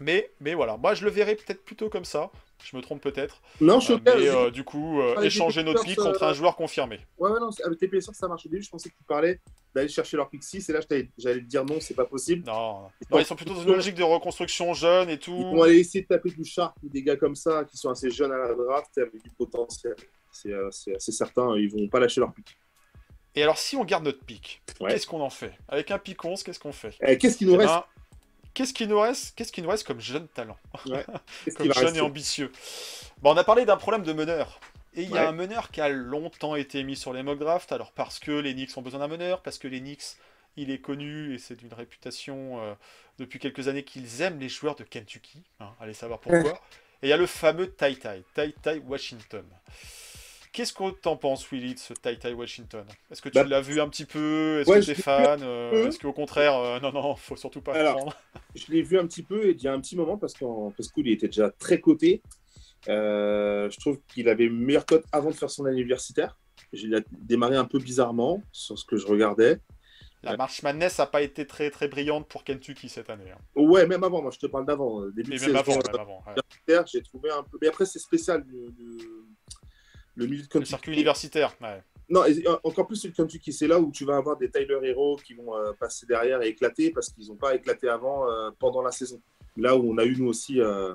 Mais, mais voilà, moi je le verrais peut-être plutôt comme ça. Je me trompe peut-être. Non, je suis Euh, ok. mais euh, du coup, euh, Ah, échanger notre pick contre un joueur confirmé. Ouais, ouais, non, avec les PSR, ça marche. Au début, je pensais que tu parlais d'aller chercher leur pick 6, et là, j'allais te dire non, c'est pas possible. Non, Ils non, sont- ils sont plutôt dans une logique de reconstruction jeune et tout. Ils vont aller essayer de taper du Sharp ou des gars comme ça, qui sont assez jeunes à la draft avec du potentiel. C'est assez certain, ils vont pas lâcher leur pick. Et alors, si on garde notre Ouais. qu'est-ce qu'on en fait? Avec un pick 11, qu'est-ce qu'on fait? Eh, Qu'est-ce qu'il nous Eh reste? ben, Qu'est-ce qui nous reste Qu'est-ce qui nous reste comme jeune talent [laughs] Comme jeune et ambitieux Bon, on a parlé d'un problème de meneur. Et il y a un meneur qui a longtemps été mis sur les mock drafts. Alors, parce que les Knicks ont besoin d'un meneur, parce que les Knicks, il est connu et c'est d'une réputation euh, depuis quelques années qu'ils aiment les joueurs de Kentucky. hein, allez savoir pourquoi. et il y a le fameux Tai Tai, Tai Tai Washington. Qu'est-ce que t'en penses, Willy, de ce Tai Tai Washington? Est-ce que tu Bah, l'as vu un petit peu? Est-ce ouais, que t'es fan Euh. Est-ce qu'au contraire, euh, non, non, faut surtout pas Alors, prendre? Je l'ai vu un petit peu et il y a un petit moment parce qu'en parce qu'il était déjà très coté. Euh, je trouve qu'il avait une meilleure cote avant de faire son universitaire. Il a démarré un peu bizarrement sur ce que je regardais. La March Madness n'a pas été très très brillante pour Kentucky cette année. hein. Ouais, même avant, moi je te parle d'avant. euh, Début de même avant, saison, même avant. ouais. universitaire, j'ai trouvé un peu. Mais après, c'est spécial le, le- le milieu de Le circuit universitaire. ouais. Non, et- et encore plus le Kentucky, c'est là où tu vas avoir des Tyler Hero qui vont euh, passer derrière et éclater parce qu'ils n'ont pas éclaté avant euh, pendant la saison. Là où on a eu nous aussi. euh,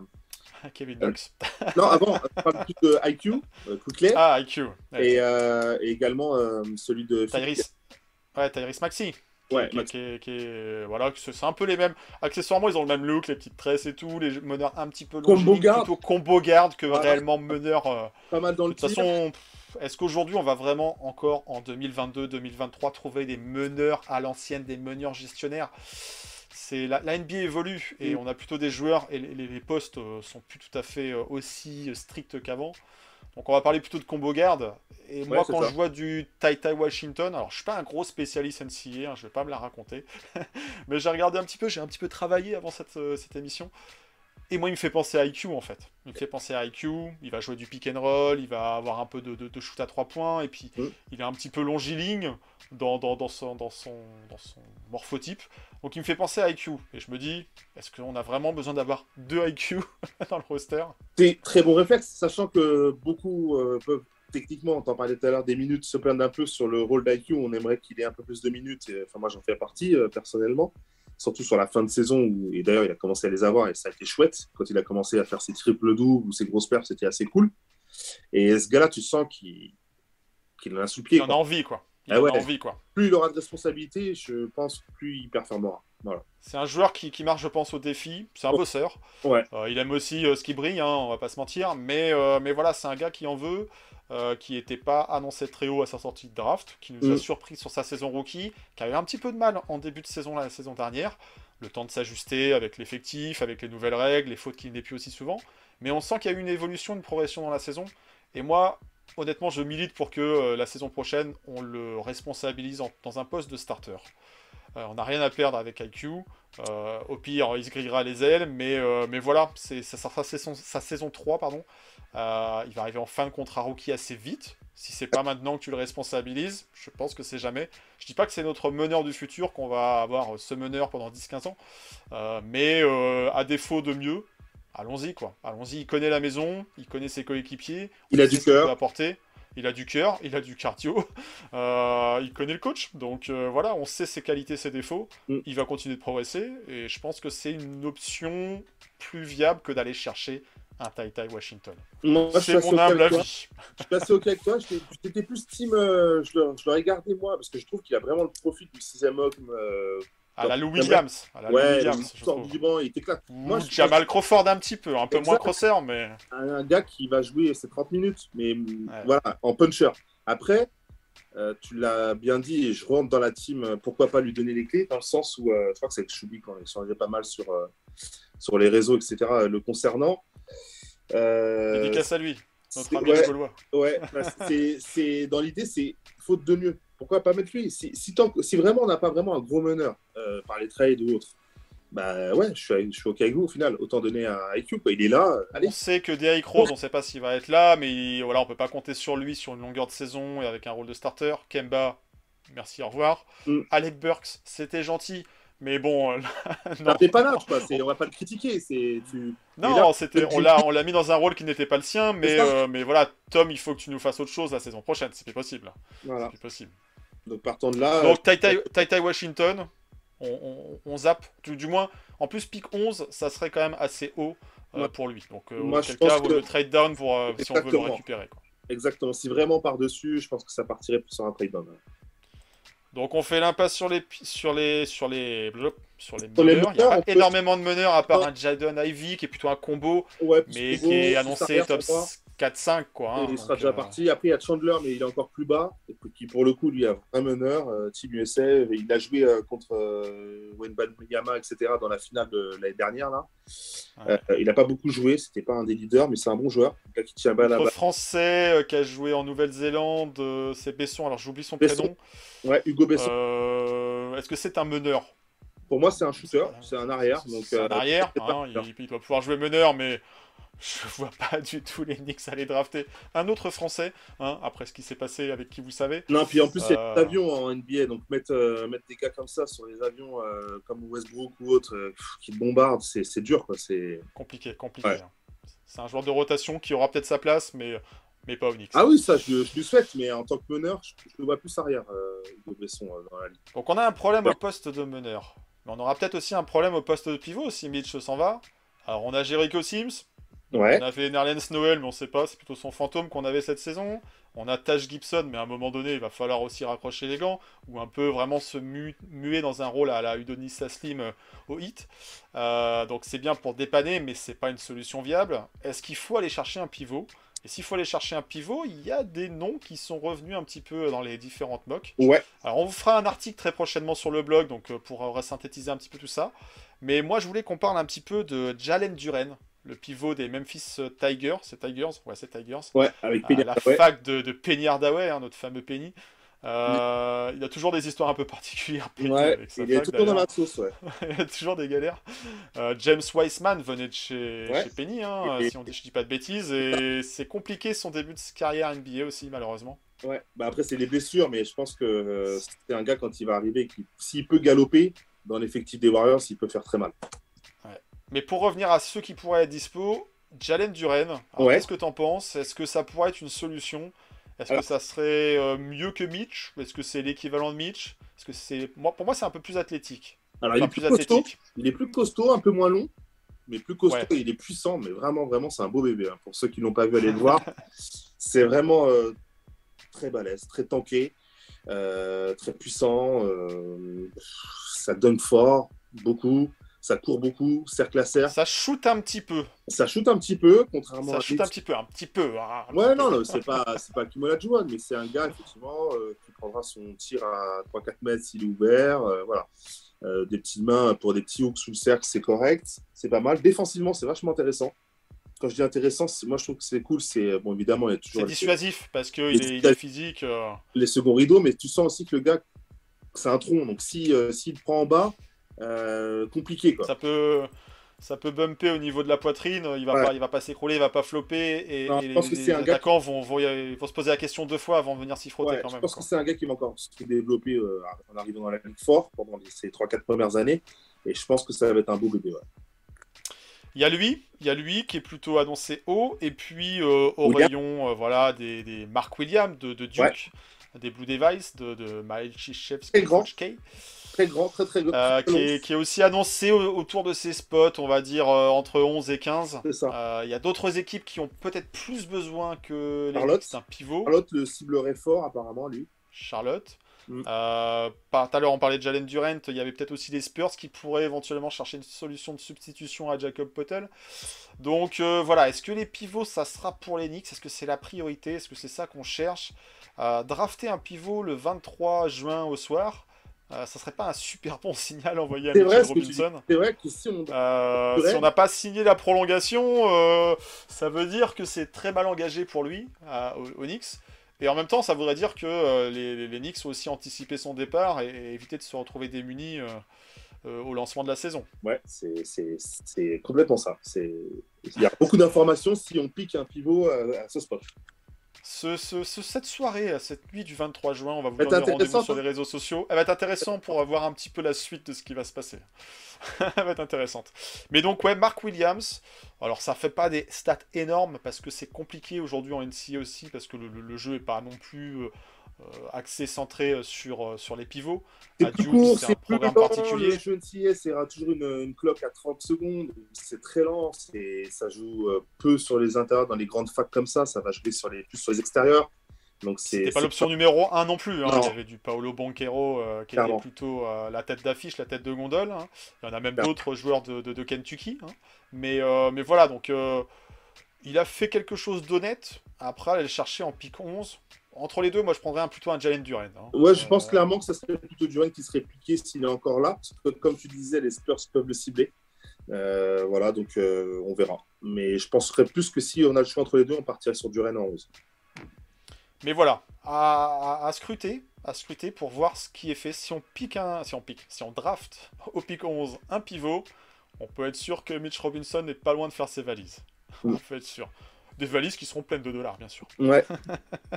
[laughs] Kevin Knox. Non, avant, on parle plus de IQ, euh, Ah, IQ. ouais. et, euh, et également euh, celui de. Tyrese. Ouais, Tyrese Maxi. Ouais, qui- Maxi. qui- qui est- voilà, c'est un peu les mêmes. Accessoirement, ils ont le même look, les petites tresses et tout, les meneurs un petit peu guard. plutôt combo garde que réellement meneur. euh, Pas mal dans De le toute tir. façon, est-ce qu'aujourd'hui on va vraiment encore en 2022-2023 trouver des meneurs à l'ancienne, des meneurs gestionnaires? C'est la, la NBA évolue et Mm. on a plutôt des joueurs et les, les- les postes euh, sont plus tout à fait euh, aussi stricts qu'avant. Donc on va parler plutôt de combo garde. Et moi quand ça. je vois du Tai Tai Washington, alors je suis pas un gros spécialiste NCA, hein, je vais pas me la raconter, [laughs] mais j'ai regardé un petit peu, j'ai un petit peu travaillé avant cette, euh, cette émission. Et moi, il me fait penser à IQ en fait. Il me fait penser à IQ. Il va jouer du pick and roll, il va avoir un peu de, de- de shoot à trois points, et puis Mm. il est un petit peu longiligne dans, dans, dans son, dans, son, dans son morphotype. Donc il me fait penser à IQ. Et je me dis, est-ce qu'on a vraiment besoin d'avoir deux IQ [laughs] dans le roster? C'est très bon réflexe, sachant que beaucoup euh, peuvent, techniquement, on t'en parlait tout à l'heure, des minutes se plaindre un peu sur le rôle d'IQ. On aimerait qu'il ait un peu plus de minutes. Et, enfin, moi, j'en fais partie euh, personnellement, surtout sur la fin de saison. Où, et d'ailleurs, il a commencé à les avoir et ça a été chouette. Quand il a commencé à faire ses triples doubles ou ses grosses perfs, c'était assez cool. Et ce gars-là, tu sens qu'il en a sous le pied. Il en a envie, quoi. Il Ah en ouais. a envie, quoi. Plus il aura de responsabilités, je pense, plus il performera. Voilà. C'est un joueur qui, qui marche, je pense, au défi. C'est un Ouais. bosseur. Ouais. Euh, il aime aussi euh, ce qui brille, hein, on va pas se mentir. Mais, euh, mais voilà, c'est un gars qui en veut, euh, qui n'était pas annoncé très haut à sa sortie de draft, qui nous a Mm. surpris sur sa saison rookie, qui a eu un petit peu de mal en début de saison la saison dernière. Le temps de s'ajuster avec l'effectif, avec les nouvelles règles, les fautes qu'il n'est plus aussi souvent. Mais on sent qu'il y a eu une évolution, une progression dans la saison. Et moi, honnêtement, je milite pour que euh, la saison prochaine, on le responsabilise dans un poste de starter. Euh, on n'a rien à perdre avec IQ. Euh, au pire, il se grillera les ailes, mais, voilà, c'est, sa saison, sa saison 3. Pardon. Il va arriver en fin de contrat rookie assez vite. Si c'est pas maintenant que tu le responsabilises, je pense que c'est jamais. Je dis pas que c'est notre meneur du futur, qu'on va avoir ce meneur pendant 10-15 ans, mais à défaut de mieux, allons-y quoi. Allons-y, il connaît la maison, il connaît ses coéquipiers, Il a du cœur. apporter. Il a du cœur, il a du cardio, [laughs] euh, il connaît le coach, donc euh, voilà, on sait ses qualités, ses défauts. Mm. Il va continuer de progresser, et je pense que c'est une option plus viable que d'aller chercher un Tai Tai Washington. C'est mon humble avis. Je suis assez OK avec toi. J'étais plus team. euh, je le- je l'aurais gardé moi parce que je trouve qu'il a vraiment le profil du sixième homme. À la Lou Williams, à la Lou ouais, Williams, il sort trouve. du banc, il t'éclate. Moi, je Jamal Crawford un petit peu, un peu moins crosser, mais un, gars qui va jouer ses 30 minutes, mais voilà, en puncher. Après, euh, tu l'as bien dit, et je rentre dans la team, euh, pourquoi pas lui donner les clés, dans le sens où, euh, je crois que c'est Choubi quand il échangeait pas mal sur, euh, sur les réseaux, etc., le concernant. Dédicace à lui, notre ami ouais. Ouais, bah, c'est, dans l'idée, c'est faute de mieux. Pourquoi pas mettre lui? Si, si, tant- si vraiment on n'a pas vraiment un gros meneur euh, par les trades ou autre, bah ouais, je suis, je suis OK avec vous au final. Autant donner à IQ, quoi. il est là. euh, Allez, On sait que Derrick Rose, on sait pas s'il va être là, mais il- voilà, on peut pas compter sur lui sur une longueur de saison et avec un rôle de starter. Kemba, merci, au revoir. Mm. Alec Burks, c'était gentil, mais bon, euh, non, [laughs] non, t'es pas là, quoi. On va pas le critiquer. C'est, tu... non, là, c'était, on l'a, on l'a mis dans un rôle qui n'était pas le sien, mais, euh, voilà, Tom, il faut que tu nous fasses autre chose la saison prochaine, c'est plus possible, Voilà. c'est plus possible. Donc partant de là, Donc Tai Tai- Washington, on, on- on zappe, du, du moins, en plus pick 11, ça serait quand même assez haut euh, Ouais. pour lui. Donc euh, Moi, auquel je pense cas, que- le trade down pour euh, si on veut le récupérer. quoi. exactement. Si vraiment par-dessus, je pense que ça partirait plus sur un trade down. Donc on fait l'impasse sur les sur les sur les sur les Sur les meneurs. Il n'y a pas peut- énormément de meneurs à part un Jaden Ivy qui est plutôt un combo, Ouais, mais qui est annoncé top. 4-5 quoi. hein. Il sera déjà euh, parti. Après, il y a Chandler, mais il est encore plus bas. Et qui, pour le coup, lui, a un meneur. euh, Team USA. Il a joué euh, contre euh, Yama, etc. dans la finale de l'année dernière. Là. Ouais. Euh, il n'a pas beaucoup joué. C'était pas un des leaders, mais c'est un bon joueur. Qui tient balle. français euh, qui a joué en Nouvelle-Zélande, euh, c'est Besson. Alors j'oublie son Besson. prénom. Ouais, Hugo Besson. Euh, Est-ce que c'est un meneur? Pour moi, c'est un shooter. C'est un arrière. C'est un euh, arrière. [laughs] hein, il, il doit pouvoir jouer meneur, mais je vois pas du tout les Knicks aller drafter un autre français. hein, après ce qui s'est passé avec qui vous savez. Non, puis en plus, il y a Euh. des avions en NBA. Donc, mettre, euh, mettre des gars comme ça sur les avions, euh, comme Westbrook ou autre, euh, qui bombardent, c'est c'est dur. Quoi. C'est... Compliqué, compliqué. Ouais. hein. C'est un joueur de rotation qui aura peut-être sa place, mais, mais pas au Knicks. Ah oui, ça, je, je lui souhaite. Mais en tant que meneur, je, je le vois plus arrière, euh, Hugo Besson, euh, dans la ligue. Donc on a un problème Ouais. au poste de meneur. Mais on aura peut-être aussi un problème au poste de pivot si Mitch s'en va. Alors on a Jericho Sims, Ouais. on avait Nerlens Noel, mais on sait pas, c'est plutôt son fantôme qu'on avait cette saison. On a Taj Gibson, mais à un moment donné, il va falloir aussi raccrocher les gants, ou un peu vraiment se mu- muer dans un rôle à la Udonis Saslim euh, au hit. Euh, donc c'est bien pour dépanner, mais c'est pas une solution viable. Est-ce qu'il faut aller chercher un pivot? Et s'il faut aller chercher un pivot, il y a des noms qui sont revenus un petit peu dans les différentes mocks. Ouais. Alors on vous fera un article très prochainement sur le blog, donc euh, pour synthétiser un petit peu tout ça. Mais moi je voulais qu'on parle un petit peu de Jalen Duren, le pivot des Memphis Tigers. C'est Tigers Ouais, c'est Tigers. Ouais, avec À Penny la fac de, de Penny Hardaway, hein, notre fameux Penny. Euh, Il a toujours des histoires un peu particulières. Penny, Ouais, avec sa il est toujours dans la sauce, ouais. [laughs] Il a toujours des galères. Euh, James Weissman venait de chez, Ouais. chez Penny, hein, Et- si on dit, je dis pas de bêtises, et c'est compliqué son début de carrière NBA aussi, malheureusement. Ouais, bah après, c'est les blessures, mais je pense que euh, c'est un gars, quand il va arriver, qui, s'il peut galoper dans l'effectif des Warriors, il peut faire très mal. Mais pour revenir à ceux qui pourraient être dispo, Jalen Duren, Ouais. qu'est-ce que t'en penses? Est-ce que ça pourrait être une solution? Est-ce que ça serait euh, mieux que Mitch? Est-ce que c'est l'équivalent de Mitch? Est-ce que c'est moi pour moi c'est un peu plus athlétique. Alors, il est plus plus costaud, il est plus costaud, un peu moins long, mais plus costaud, Ouais. et il est puissant, mais vraiment, vraiment, c'est un beau bébé. hein. Pour ceux qui l'ont pas vu, allez le [laughs] voir. c'est vraiment euh, très balèze, très tanké, euh, très puissant. ça donne fort, beaucoup. Ça court beaucoup, cercle à cercle. Ça shoot un petit peu. Ça shoot un petit peu, contrairement Ça à shoot Mitch. un petit peu, un petit peu. hein, un Ouais, petit non, peu. non, c'est pas, c'est pas Kimo Olajuwon, mais c'est un gars, effectivement, euh, qui prendra son tir à 3-4 mètres s'il est ouvert. euh, voilà. Euh, des petites mains pour des petits hooks sous le cercle, c'est correct. C'est pas mal. Défensivement, c'est vachement intéressant. Quand je dis intéressant, moi, je trouve que c'est cool. C'est, bon, évidemment, il y a toujours C'est les, dissuasif parce qu'il est, il est physique. les seconds rideaux, mais tu sens aussi que le gars, c'est un tronc. Donc, si, euh, s'il prend en bas, euh, compliqué, quoi. Ça peut, ça peut bumper au niveau de la poitrine. Il va Ouais. pas, il va pas s'écrouler, il va pas flopper. Et, Non, et je les, pense que les un gars attaquants vont, vont, y- vont se poser la question deux fois avant de venir s'y frotter Ouais, quand je même. pense quoi. que c'est un gars qui va encore se développer euh, en arrivant dans la ligue fort pendant les- ces 3-4 premières années. Et je pense que ça va être un beau bébé. ouais. Il y a lui, il y a lui qui est plutôt annoncé haut, et puis euh, au William. rayon, euh, voilà, des, des Mark Williams de, de Duke, des Blue Device de, de Krzyzewski, Très grand. Coach K, Très grand, très très grand. euh, qui, est, qui est aussi annoncé au- autour de ses spots, on va dire euh, entre 11 et 15. C'est ça. Euh, Il y a d'autres équipes qui ont peut-être plus besoin que les Charlotte. Knicks d'un pivot. Charlotte le ciblerait fort, apparemment, lui. Charlotte. Mm. Par- tout à l'heure, on parlait de Jalen Durant. Il y avait peut-être aussi des Spurs qui pourraient éventuellement chercher une solution de substitution à Jacob Potel. Donc voilà, est-ce que les pivots, ça sera pour les Knicks? Est-ce que c'est la priorité? Est-ce que c'est ça qu'on cherche? Drafter un pivot le 23 juin au soir, ça serait pas un super bon [laughs] signal envoyé à Mitchell. Robinson C'est vrai que si on. euh, si on n'a pas signé la prolongation, euh, ça veut dire que c'est très mal engagé pour lui, au, Knicks. Et en même temps, ça voudrait dire que euh, les, les- Knicks ont aussi anticipé son départ et, et évité de se retrouver démunis euh, euh, au lancement de la saison. Ouais, c'est- complètement ça. Il y a beaucoup d'informations si on pique un pivot à, à ce spot. Ce, ce- ce- cette soirée, euh, cette nuit du 23 juin, on va vous donner rendez-vous sur hein. les réseaux sociaux. Elle va être intéressante pour voir un petit peu la suite de ce qui va se passer. [laughs] Elle va être intéressante. Mais donc, ouais, Mark Williams. Alors, ça fait pas des stats énormes parce que c'est compliqué aujourd'hui en NCA aussi parce que le, le- le jeu est pas non plus euh, axé, centré sur, euh, sur les pivots. C'est plus court, c'est plus lent. particulier. Le jeu NCAA, c'est toujours une, une cloque à 30 secondes. C'est très lent. Ça joue euh, peu sur les intérieurs dans les grandes facs comme ça. Ça va jouer sur les, plus sur les extérieurs. C'était pas l'option numéro 1 non plus. hein. Non. Il y avait du Paolo Banquero euh, qui Clairement. était plutôt euh, la tête d'affiche, la tête de gondole. hein. Il y en a même d'autres joueurs de, de- de Kentucky. hein. Mais, euh, mais voilà, donc euh, il a fait quelque chose d'honnête. Après, aller le chercher en pick 11. Entre les deux, moi je prendrais un, plutôt un Jalen Duren. hein. Ouais, je pense Euh, clairement que ça serait plutôt Duran qui serait piqué s'il est encore là. Parce que, comme tu disais, les Spurs peuvent le cibler. Euh, voilà, donc euh, on verra. Mais je penserais plus que si on a le choix entre les deux, on partirait sur Duran en 11. Mais voilà, à, à- à scruter, à scruter pour voir ce qui est fait. Si on pique un, si on pique, si on draft [laughs] au pick 11 un pivot, on peut être sûr que Mitch Robinson n'est pas loin de faire ses valises. Mm. On peut être sûr. Des valises qui seront pleines de dollars, bien sûr. Ouais,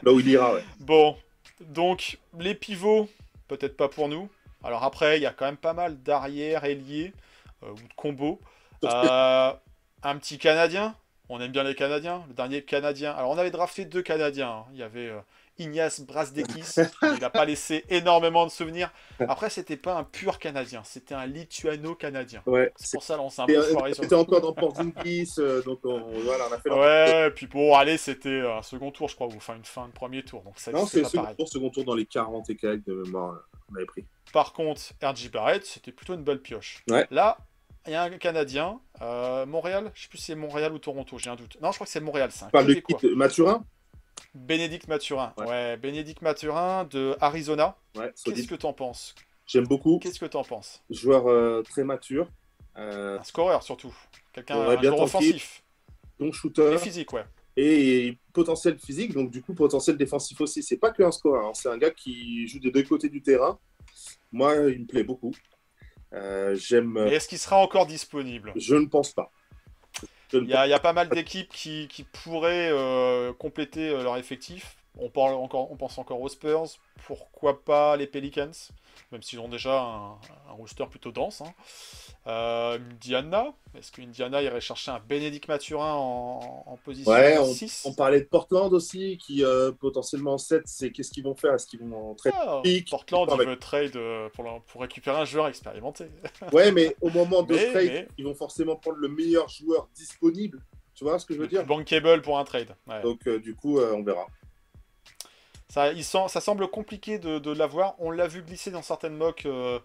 là où il ira, ouais. Bon, donc les pivots, peut-être pas pour nous. Alors après, il y a quand même pas mal d'arrière ailier euh, ou de combos. [laughs] Euh, un petit Canadien, on aime bien les Canadiens. Le dernier Canadien. Alors on avait drafté deux Canadiens. hein. Il y avait euh, Ignace Brasdekis. il n'a pas laissé énormément de souvenirs. Après, c'était pas un pur Canadien, c'était un Lituano-Canadien. ouais. C'est pour ça là, on s'est un peu foiré sur C'était encore dans Porzingis, euh, donc on, voilà, on a fait Ouais, puis bon, allez, c'était un second tour, je crois, ou enfin une fin de premier tour. Donc ça, Non, c'est pas second pareil. tour, second tour dans les 40 et quelques de mémoire, euh, on avait pris. Par contre, RJ Barrett, c'était plutôt une belle pioche. Ouais. Là, il y a un Canadien, euh, Montréal, je sais plus si c'est Montréal ou Toronto, j'ai un doute. Non, je crois que c'est Montréal, c'est un Parle de Québécois. qui de- Mathurin? Bénédicte Mathurin. Ouais. Ouais. Bénédicte Mathurin de Arizona. Ouais, Qu'est-ce que t'en penses? J'aime beaucoup. Qu'est-ce que t'en penses? Joueur euh, très mature, euh, Un scoreur surtout. Quelqu'un, Ouais, bien offensif. bon shooter. Et physique, ouais. et potentiel physique, donc du coup potentiel défensif aussi. C'est pas que un score, hein. c'est un gars qui joue des deux côtés du terrain. Moi, il me plaît beaucoup. Euh, J'aime. Est-ce qu'il sera encore disponible? Je ne pense pas. Il y, a, il y a pas mal d'équipes qui, qui pourraient euh, compléter euh, leur effectif. On, parle encore, on pense encore aux Spurs, pourquoi pas les Pelicans, même s'ils ont déjà un, un roster plutôt dense. hein. Euh, Indiana, est-ce que Indiana irait chercher un Bénédicte Mathurin en, en position Ouais, on, 6 on parlait de Portland aussi, qui euh, potentiellement 7, c'est qu'est-ce qu'ils vont faire? Est-ce qu'ils vont en trade Ah, Portland, il avec- veut trade euh, pour, récupérer un joueur expérimenté. [laughs] Ouais, mais au moment de Mais- trade, mais- ils vont forcément prendre le meilleur joueur disponible. Tu vois ce que je veux dire? Bankable pour un trade. Ouais. Donc, euh, du coup, on verra. Ça, semble compliqué de, de l'avoir. On l'a vu glisser dans certaines mocks euh,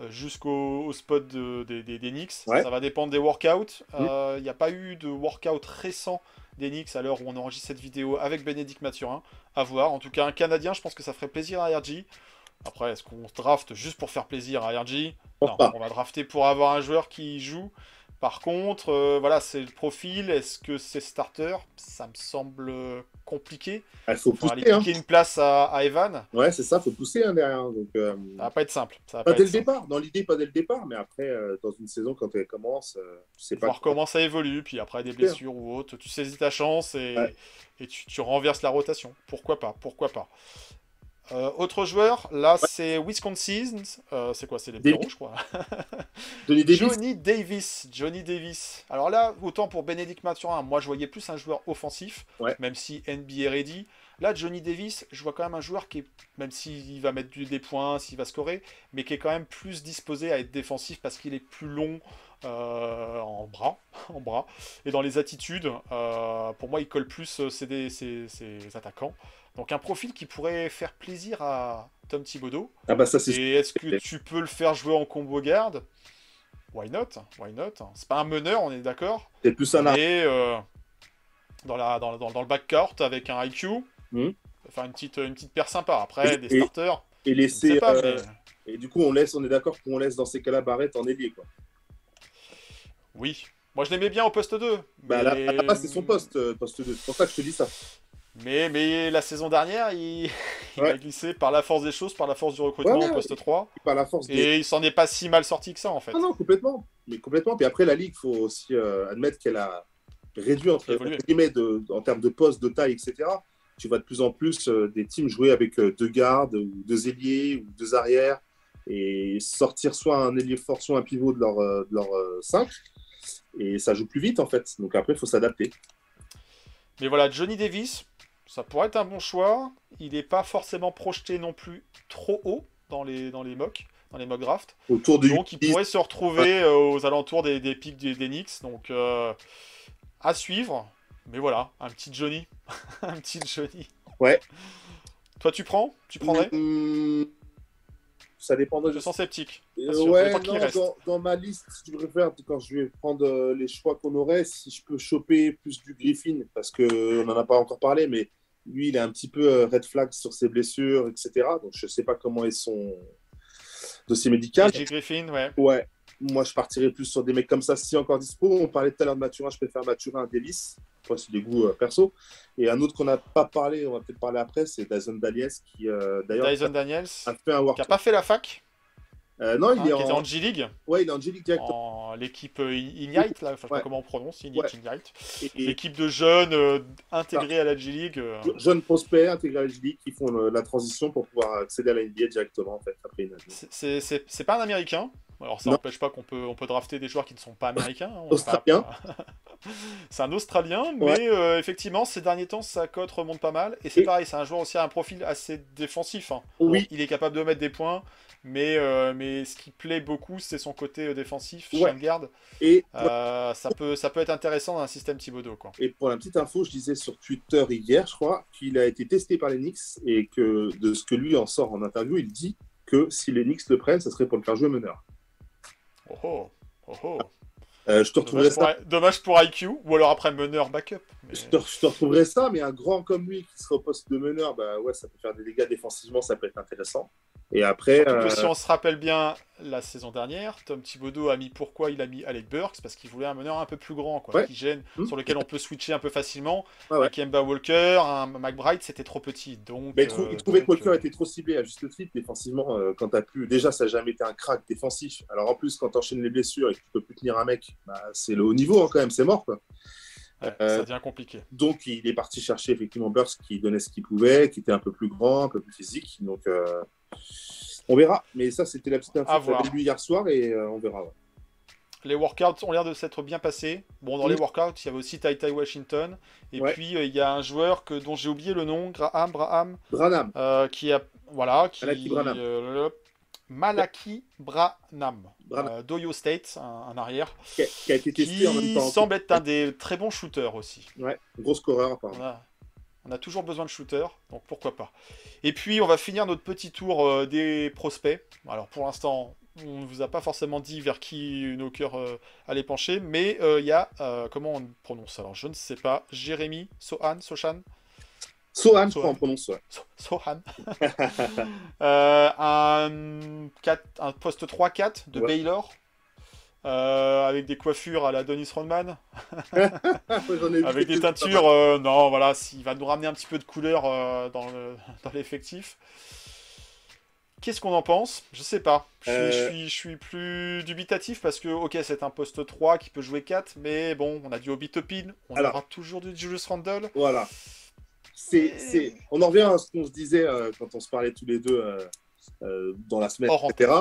euh, jusqu'au au spot de- des, des, des Knicks. Ouais. Ça va dépendre des workouts. Mm. Euh, Il n'y a pas eu de workout récent des Knicks à l'heure où on enregistre cette vidéo avec Bénédicte Mathurin. À voir. En tout cas, un Canadien, je pense que ça ferait plaisir à RG. Après, est-ce qu'on se draft juste pour faire plaisir à RG Non, on va drafter pour avoir un joueur qui joue. Par contre, euh, voilà, c'est le profil. Est-ce que c'est starter? Ça me semble compliqué. Il faut Il faudra aller pousser. Hein. piquer une place à, à Evan. Ouais, c'est ça, faut pousser hein, derrière. Donc, euh, Ça va pas être simple. Ça va pas pas dès le simple. départ. Dans l'idée, pas dès le départ. Mais après, euh, dans une saison, quand elle commence, euh, tu sais pas. Voir comment ça évolue, puis après des blessures ou autre, tu saisis ta chance et, Ouais. et tu, tu renverses la rotation. Pourquoi pas Pourquoi pas Euh, autre joueur, là c'est Wisconsin. Euh, c'est quoi C'est les bureaux, je crois. [laughs] Davis, Johnny Davis. Johnny Davis. Alors là, autant pour Bénédicte Mathurin, moi je voyais plus un joueur offensif, Ouais. même si NBA ready. Là, Johnny Davis, je vois quand même un joueur qui est, même s'il va mettre des points, s'il va scorer, mais qui est quand même plus disposé à être défensif parce qu'il est plus long euh, en bras, [laughs] en bras, et dans les attitudes. euh, pour moi, il colle plus euh, ses, ses- ses attaquants. Donc un profil qui pourrait faire plaisir à Tom Thibodeau. ah bah ça, c'est Et est-ce que tu peux le faire jouer en combo garde? Why not? Why not? C'est pas un meneur, on est d'accord? c'est plus un Et euh, dans, la, dans, dans, dans le backcourt avec un IQ, Mhm. faire une petite, une petite paire sympa. Après, Et- des et- starters, Et laisser. pas, euh, mais Et du coup, on laisse, on est d'accord qu'on laisse dans ces cas-là Barrett en ailier, quoi. oui. Moi, je l'aimais bien au poste 2. Bah, mais... à la base, c'est son poste, euh, poste 2. C'est pour ça que je te dis ça. Mais, mais la saison dernière, il, [laughs] il Ouais. a glissé par la force des choses, par la force du recrutement au poste 3. Par la force des. Et il s'en est pas si mal sorti que ça, en fait. Ah non, complètement. Mais complètement. Puis après, la Ligue, faut aussi euh, admettre qu'elle a réduit entre, guillemets de- en termes de poste, de taille, etc. Tu vois de plus en plus euh, des teams jouer avec euh, deux gardes, ou deux ailiers, ou deux arrières, et sortir soit un ailier fort, soit un pivot de leur, euh, de leur 5. Et ça joue plus vite, en fait. Donc après, il faut s'adapter. Mais voilà, Johnny Davis, ça pourrait être un bon choix. Il n'est pas forcément projeté non plus trop haut dans les, dans les mocks, dans les mock drafts. Autour du Donc il pourrait se retrouver aux alentours des, des pics des, des Knicks. Donc euh, à suivre. Mais voilà, un petit Johnny. [laughs] un petit Johnny. Ouais. Toi tu prends? Tu prendrais? Hum, Ça dépend de Je sens sceptique. Euh, ouais, non, dans, dans ma liste, si tu préfères, quand je vais prendre euh, les choix qu'on aurait, si je peux choper plus du Griffin, parce qu'on n'en a pas encore parlé, mais lui, il est un petit peu euh, red flag sur ses blessures, etc. Donc, je ne sais pas comment est son dossier médical. J. Griffin, ouais. Ouais, moi, je partirais plus sur des mecs comme ça, si encore dispo. On parlait tout à l'heure de Mathurin, je préfère Mathurin à Delis. Après, c'est des goûts euh, perso. Et un autre qu'on n'a pas parlé, on va peut-être parler après, c'est Dyson Daniels, qui, euh, d'ailleurs, Dyson Daniels, a fait un work. qui a pas fait la fac, Euh, non, il hein, est en... G-League, Ouais, il est en G-League directement. en l'équipe euh, Ignite, là, enfin, je sais pas Ouais. comment on prononce, Ignite, Ouais. Ignite. Et- et- L'équipe de jeunes euh, intégrés à la G-League. euh, jeunes prospects intégrés à la G-League qui font le- la transition pour pouvoir accéder à la NBA directement en fait après une. C'est- pas un américain. Alors ça n'empêche pas qu'on peut, on peut drafter des joueurs qui ne sont pas américains. hein, Australien. [laughs] c'est un Australien, mais effectivement ces derniers temps sa cote remonte pas mal. Et c'est Et- pareil, c'est un joueur aussi à un profil assez défensif. hein. Oui. Il est capable de mettre des points, mais, euh, mais ce qui plaît beaucoup c'est son côté euh, défensif, Ouais. chien de garde. Et, Euh, ça, peut, ça peut être intéressant dans un système Thibodeau. Quoi. et pour la petite info, je disais sur Twitter hier, je crois, qu'il a été testé par les Knicks et que de ce que lui en sort en interview, il dit que si les Knicks le prennent, ça serait pour le faire jouer meneur. Oh oh, oh oh. Euh, je te retrouverai Dommage, ça. pour, dommage pour IQ, ou alors après meneur backup. mais- Je te, je te retrouverai ça, mais un grand comme lui qui serait au poste de meneur, bah ouais, ça peut faire des dégâts défensivement, ça peut être intéressant. Et après, Surtout que euh, si on se rappelle bien la saison dernière, Tom Thibodeau a mis pourquoi il a mis Alec Burks parce qu'il voulait un meneur un peu plus grand, quoi, Ouais. qui gêne, Hmm. sur lequel on peut switcher un peu facilement. Ouais. Un Kemba Walker, un McBride, c'était trop petit. Donc, Mais il, trou- euh, il trouvait que Walker euh, était trop ciblé à juste titre défensivement. euh, quand t'as plus, déjà, ça n'a jamais été un crack défensif. Alors en plus, quand t'enchaînes les blessures et que tu peux plus tenir un mec, bah, c'est le haut niveau hein, quand même, c'est mort. Quoi. Ouais, euh, ça devient compliqué. Donc il est parti chercher effectivement Burks qui donnait ce qu'il pouvait, qui était un peu plus grand, un peu plus physique. Donc euh, on verra. Mais ça, c'était la petite info que lue hier soir et euh, on verra. ouais. Les workouts ont l'air de s'être bien passés. Bon, dans Oui. les workouts, il y avait aussi Tai Tai Washington. Et Ouais. puis, il y a un joueur que, dont j'ai oublié le nom, Graham, Braham, Branham, qui a. Voilà, qui. Branham. Malaki Branham. Euh, d'Ohio State, un, un arrière. qui a, qui a été testé en même Qui temps. semble être un des très bons shooters aussi. Ouais, gros scoreur On a, on a toujours besoin de shooters, donc pourquoi pas. Et puis, on va finir notre petit tour euh, des prospects. Alors, pour l'instant, on ne vous a pas forcément dit vers qui nos cœurs euh, allaient pencher, mais euh, il y a, comment on prononce? Alors, je ne sais pas, Jérémy Sohan, Sochan? Sohan, je Sohan. crois, on prononce ça. So- Sohan [laughs] Euh, un, 4 un poste 3-4 de Ouais. Baylor. euh, avec des coiffures à la Dennis Rodman, [laughs] avec des teintures, euh, non, voilà, s'il va nous ramener un petit peu de couleur dans le- [laughs] dans l'effectif. Qu'est-ce qu'on en pense? Je sais pas. Je suis, je plus dubitatif parce que, ok, c'est un poste 3 qui peut jouer 4, mais bon, on a du Obi Topin, on Alors. aura toujours du Julius Randle. Voilà. C'est, c'est... On en revient à ce qu'on se disait euh, quand on se parlait tous les deux euh, euh, dans la semaine, Hors etc.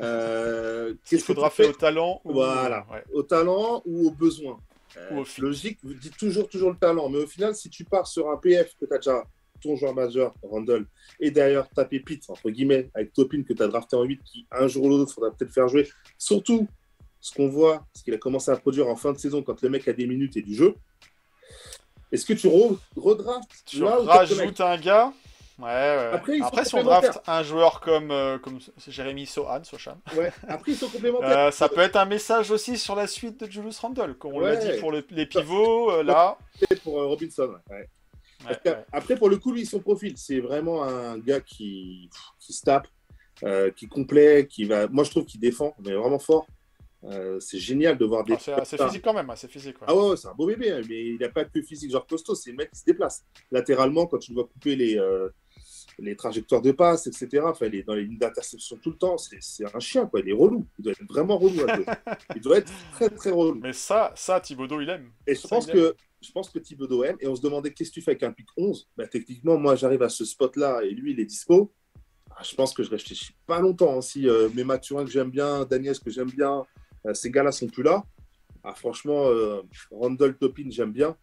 Euh, qu'est-ce que faudra faire au talent ou Voilà. ouais. au talent ou au besoin Euh, Ou au. Logique, vous dites toujours, toujours le talent. Mais au final, si tu pars sur un PF que tu as déjà ton joueur majeur, Randall, et d'ailleurs ta pépite, entre guillemets, avec Topin que tu as drafté en 8, qui un jour ou l'autre, faudra peut-être faire jouer. Surtout, ce qu'on voit, ce qu'il a commencé à produire en fin de saison quand le mec a des minutes et du jeu. Est-ce que tu re- redraftes Tu là rajoutes un gars. Ouais, ouais. Après, Après si on complémentaires. draft un joueur comme, euh, comme Jérémy Sohan, Sochan, Ouais. Après, ils sont complémentaires. euh, ça peut être un message aussi sur la suite de Julius Randle, comme on l'a dit pour le- les pivots, euh, là. C'est pour euh, Robinson. ouais. Après, pour le coup, lui, son profil, c'est vraiment un gars qui, qui se tape, qui complet, qui va. Moi, je trouve qu'il défend, mais vraiment fort. Euh, c'est génial de voir des. Ah, c'est physique quand même, assez physique. ouais. Ah ouais, c'est un beau bébé, hein, mais il n'a pas que physique genre costaud, c'est le mec qui se déplace. Latéralement, quand tu le vois couper les, euh, les trajectoires de passe, etc., enfin, il est dans les lignes d'interception tout le temps, c'est c'est un chien, quoi. Il est relou. Il doit être vraiment relou. [laughs] Il doit être très, très relou. Mais ça, ça, Thibodeau, il aime. Et je Ça, pense que je pense que Thibodeau aime. Et on se demandait qu'est-ce que tu fais avec un pic 11 bah, Techniquement, moi, j'arrive à ce spot-là et lui, il est dispo. Ah, je pense que je réfléchis pas longtemps. hein. Si euh, mes Mathurin que j'aime bien, Daniel que j'aime bien, ces gars-là sont plus là. Ah, franchement, euh, Randall Topin, j'aime bien.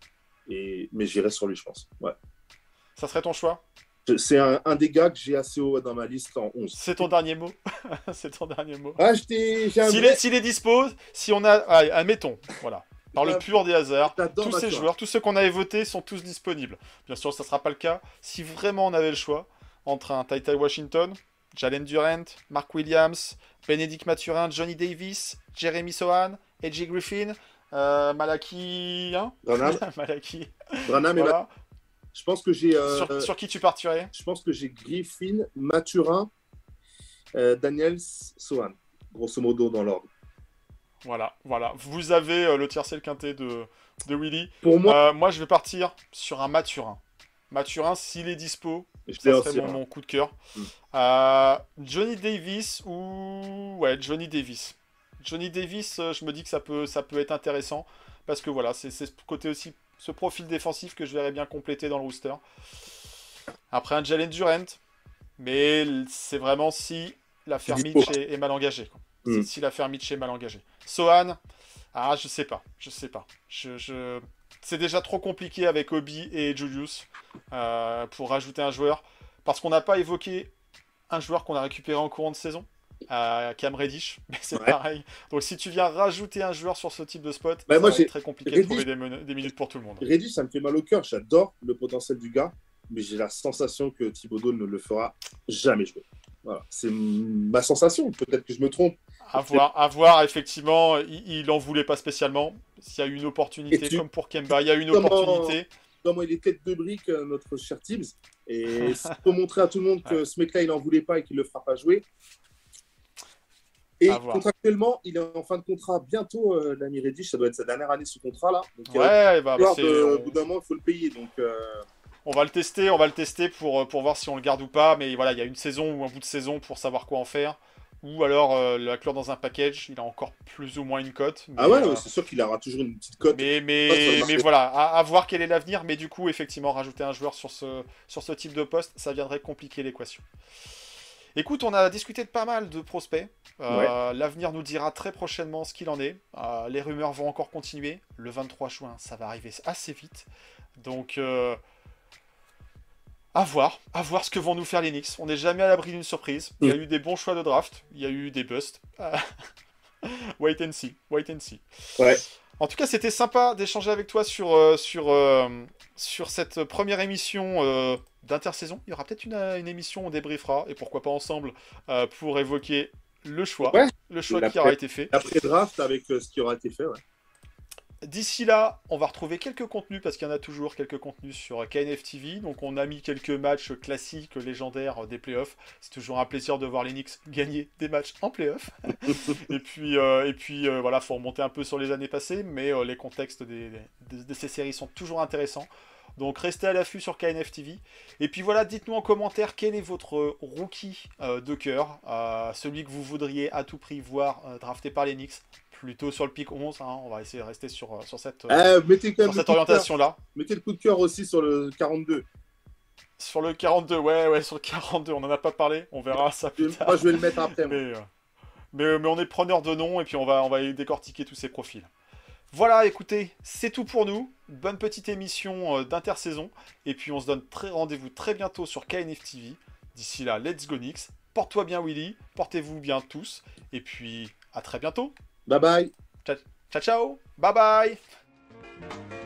Et... Mais j'irai sur lui, je pense. Ouais. Ça serait ton choix? C'est un, un des gars que j'ai assez haut dans ma liste en 11. C'est ton dernier mot [laughs] C'est ton dernier mot Ah, S'il est, est dispo, si on a. Allez, admettons, voilà. Par le Ah, pur des hasards, tous ces joueurs, tous ceux qu'on avait votés sont tous disponibles. Bien sûr, ça ne sera pas le cas. Si vraiment on avait le choix entre un Tai Tai Washington, Jalen Durant, Mark Williams, Benedict Mathurin, Johnny Davis, Jeremy Sohan, AJ Griffin, euh, Malaki. Hein [laughs] Branham, Malaki. Branham et Voilà. Mat- Je pense que j'ai. euh, Sur, sur qui tu partirais? je pense que j'ai Griffin, Mathurin, euh, Daniels, Sohan, grosso modo dans l'ordre. Voilà, voilà. Vous avez euh, le tiercé le quintet de, de Willy. Pour moi, Euh, moi, je vais partir sur un Mathurin. Mathurin, s'il est dispo, je ça serait mon, hein. mon coup de cœur. Mm. Euh, Johnny Davis ou ouais Johnny Davis. Johnny Davis, euh, je me dis que ça peut ça peut être intéressant parce que voilà c'est ce côté aussi ce profil défensif que je verrais bien compléter dans le rooster. Après un Jalen Durant, mais c'est vraiment si l'affaire. Mitch est, est mal engagée. quoi. Mm. Si l'affaire Mitch est mal engagée. Sohan, ah je sais pas, je sais pas. Je, je... C'est déjà trop compliqué avec Obi et Julius euh, pour rajouter un joueur. Parce qu'on n'a pas évoqué un joueur qu'on a récupéré en courant de saison, euh, Cam Reddish, [laughs] mais c'est Ouais. pareil. Donc si tu viens rajouter un joueur sur ce type de spot, Bah, ça moi, va j'ai- être très compliqué de trouver des, men- des minutes pour tout le monde. Reddish, ça me fait mal au cœur. J'adore le potentiel du gars, mais j'ai la sensation que Thibodeau ne le fera jamais jouer. Voilà, c'est ma sensation. Peut-être que je me trompe. À voir, à voir, effectivement, il, il en voulait pas spécialement. S'il y a une opportunité, tu- comme pour Kemba, il y a une opportunité. Comment il est tête de brique, euh, notre cher Tibbs. Et pour montrer à tout le monde que ce mec-là, il en voulait pas et qu'il le fera pas jouer. Et contractuellement, il est en fin de contrat bientôt, euh, l'ami Reddish. Ça doit être sa dernière année sous contrat là. Donc, a Ouais, bah, peur c'est- de- on- au bout d'un moment, il faut le payer. Donc, euh, On va le tester, on va le tester pour, pour voir si on le garde ou pas. Mais voilà, il y a une saison ou un bout de saison pour savoir quoi en faire. Ou alors euh, l'inclure dans un package. Il a encore plus ou moins une cote. ah ouais, euh, ouais, c'est sûr qu'il aura toujours une petite cote. mais, mais, mais voilà, à, à voir quel est l'avenir. Mais du coup, effectivement, rajouter un joueur sur ce, sur ce type de poste, ça viendrait compliquer l'équation. Écoute, on a discuté de pas mal de prospects. Euh, L'avenir nous dira très prochainement ce qu'il en est. Euh, les rumeurs vont encore continuer. Le 23 juin, ça va arriver assez vite. Donc, euh, à voir. À voir ce que vont nous faire les Knicks. On n'est jamais à l'abri d'une surprise. Il y a eu des bons choix de draft. Il y a eu des busts. [laughs] wait and see. Wait and see. Ouais. En tout cas, c'était sympa d'échanger avec toi sur, euh, sur, euh, sur cette première émission euh, d'intersaison. Il y aura peut-être une, une émission où on débriefera, et pourquoi pas ensemble, pour évoquer le choix. Ouais. Le choix qui aura été fait. Après draft, avec ce qui aura été fait. Ouais. D'ici là, on va retrouver quelques contenus, parce qu'il y en a toujours quelques contenus sur KNF TV. Donc on a mis quelques matchs classiques, légendaires des playoffs. C'est toujours un plaisir de voir les Knicks [laughs] gagner des matchs en playoffs. [laughs] et puis, euh, et puis euh, voilà, faut remonter un peu sur les années passées, mais euh, les contextes des- des- de ces séries sont toujours intéressants. Donc restez à l'affût sur KNF TV. Et puis voilà, dites-nous en commentaire quel est votre rookie euh, de cœur, euh, celui que vous voudriez à tout prix voir euh, drafté par les Knicks, plutôt sur le pic 11. hein, on va essayer de rester sur, euh, sur cette, euh, sur le cette orientation-là. Mettez le coup de cœur aussi sur le 42. Sur le 42, ouais, ouais, sur le 42, on n'en a pas parlé, on verra ça plus tard. Moi, je vais le mettre après. Mais, euh, mais, mais on est preneur de noms et puis on va, on va décortiquer tous ces profils. Voilà, écoutez, c'est tout pour nous. Bonne petite émission d'intersaison. Et puis on se donne très rendez-vous très bientôt sur KNF TV. D'ici là, let's go Knicks. Porte-toi bien Willy, portez-vous bien tous. Et puis à très bientôt. Bye bye. Ciao ciao, bye bye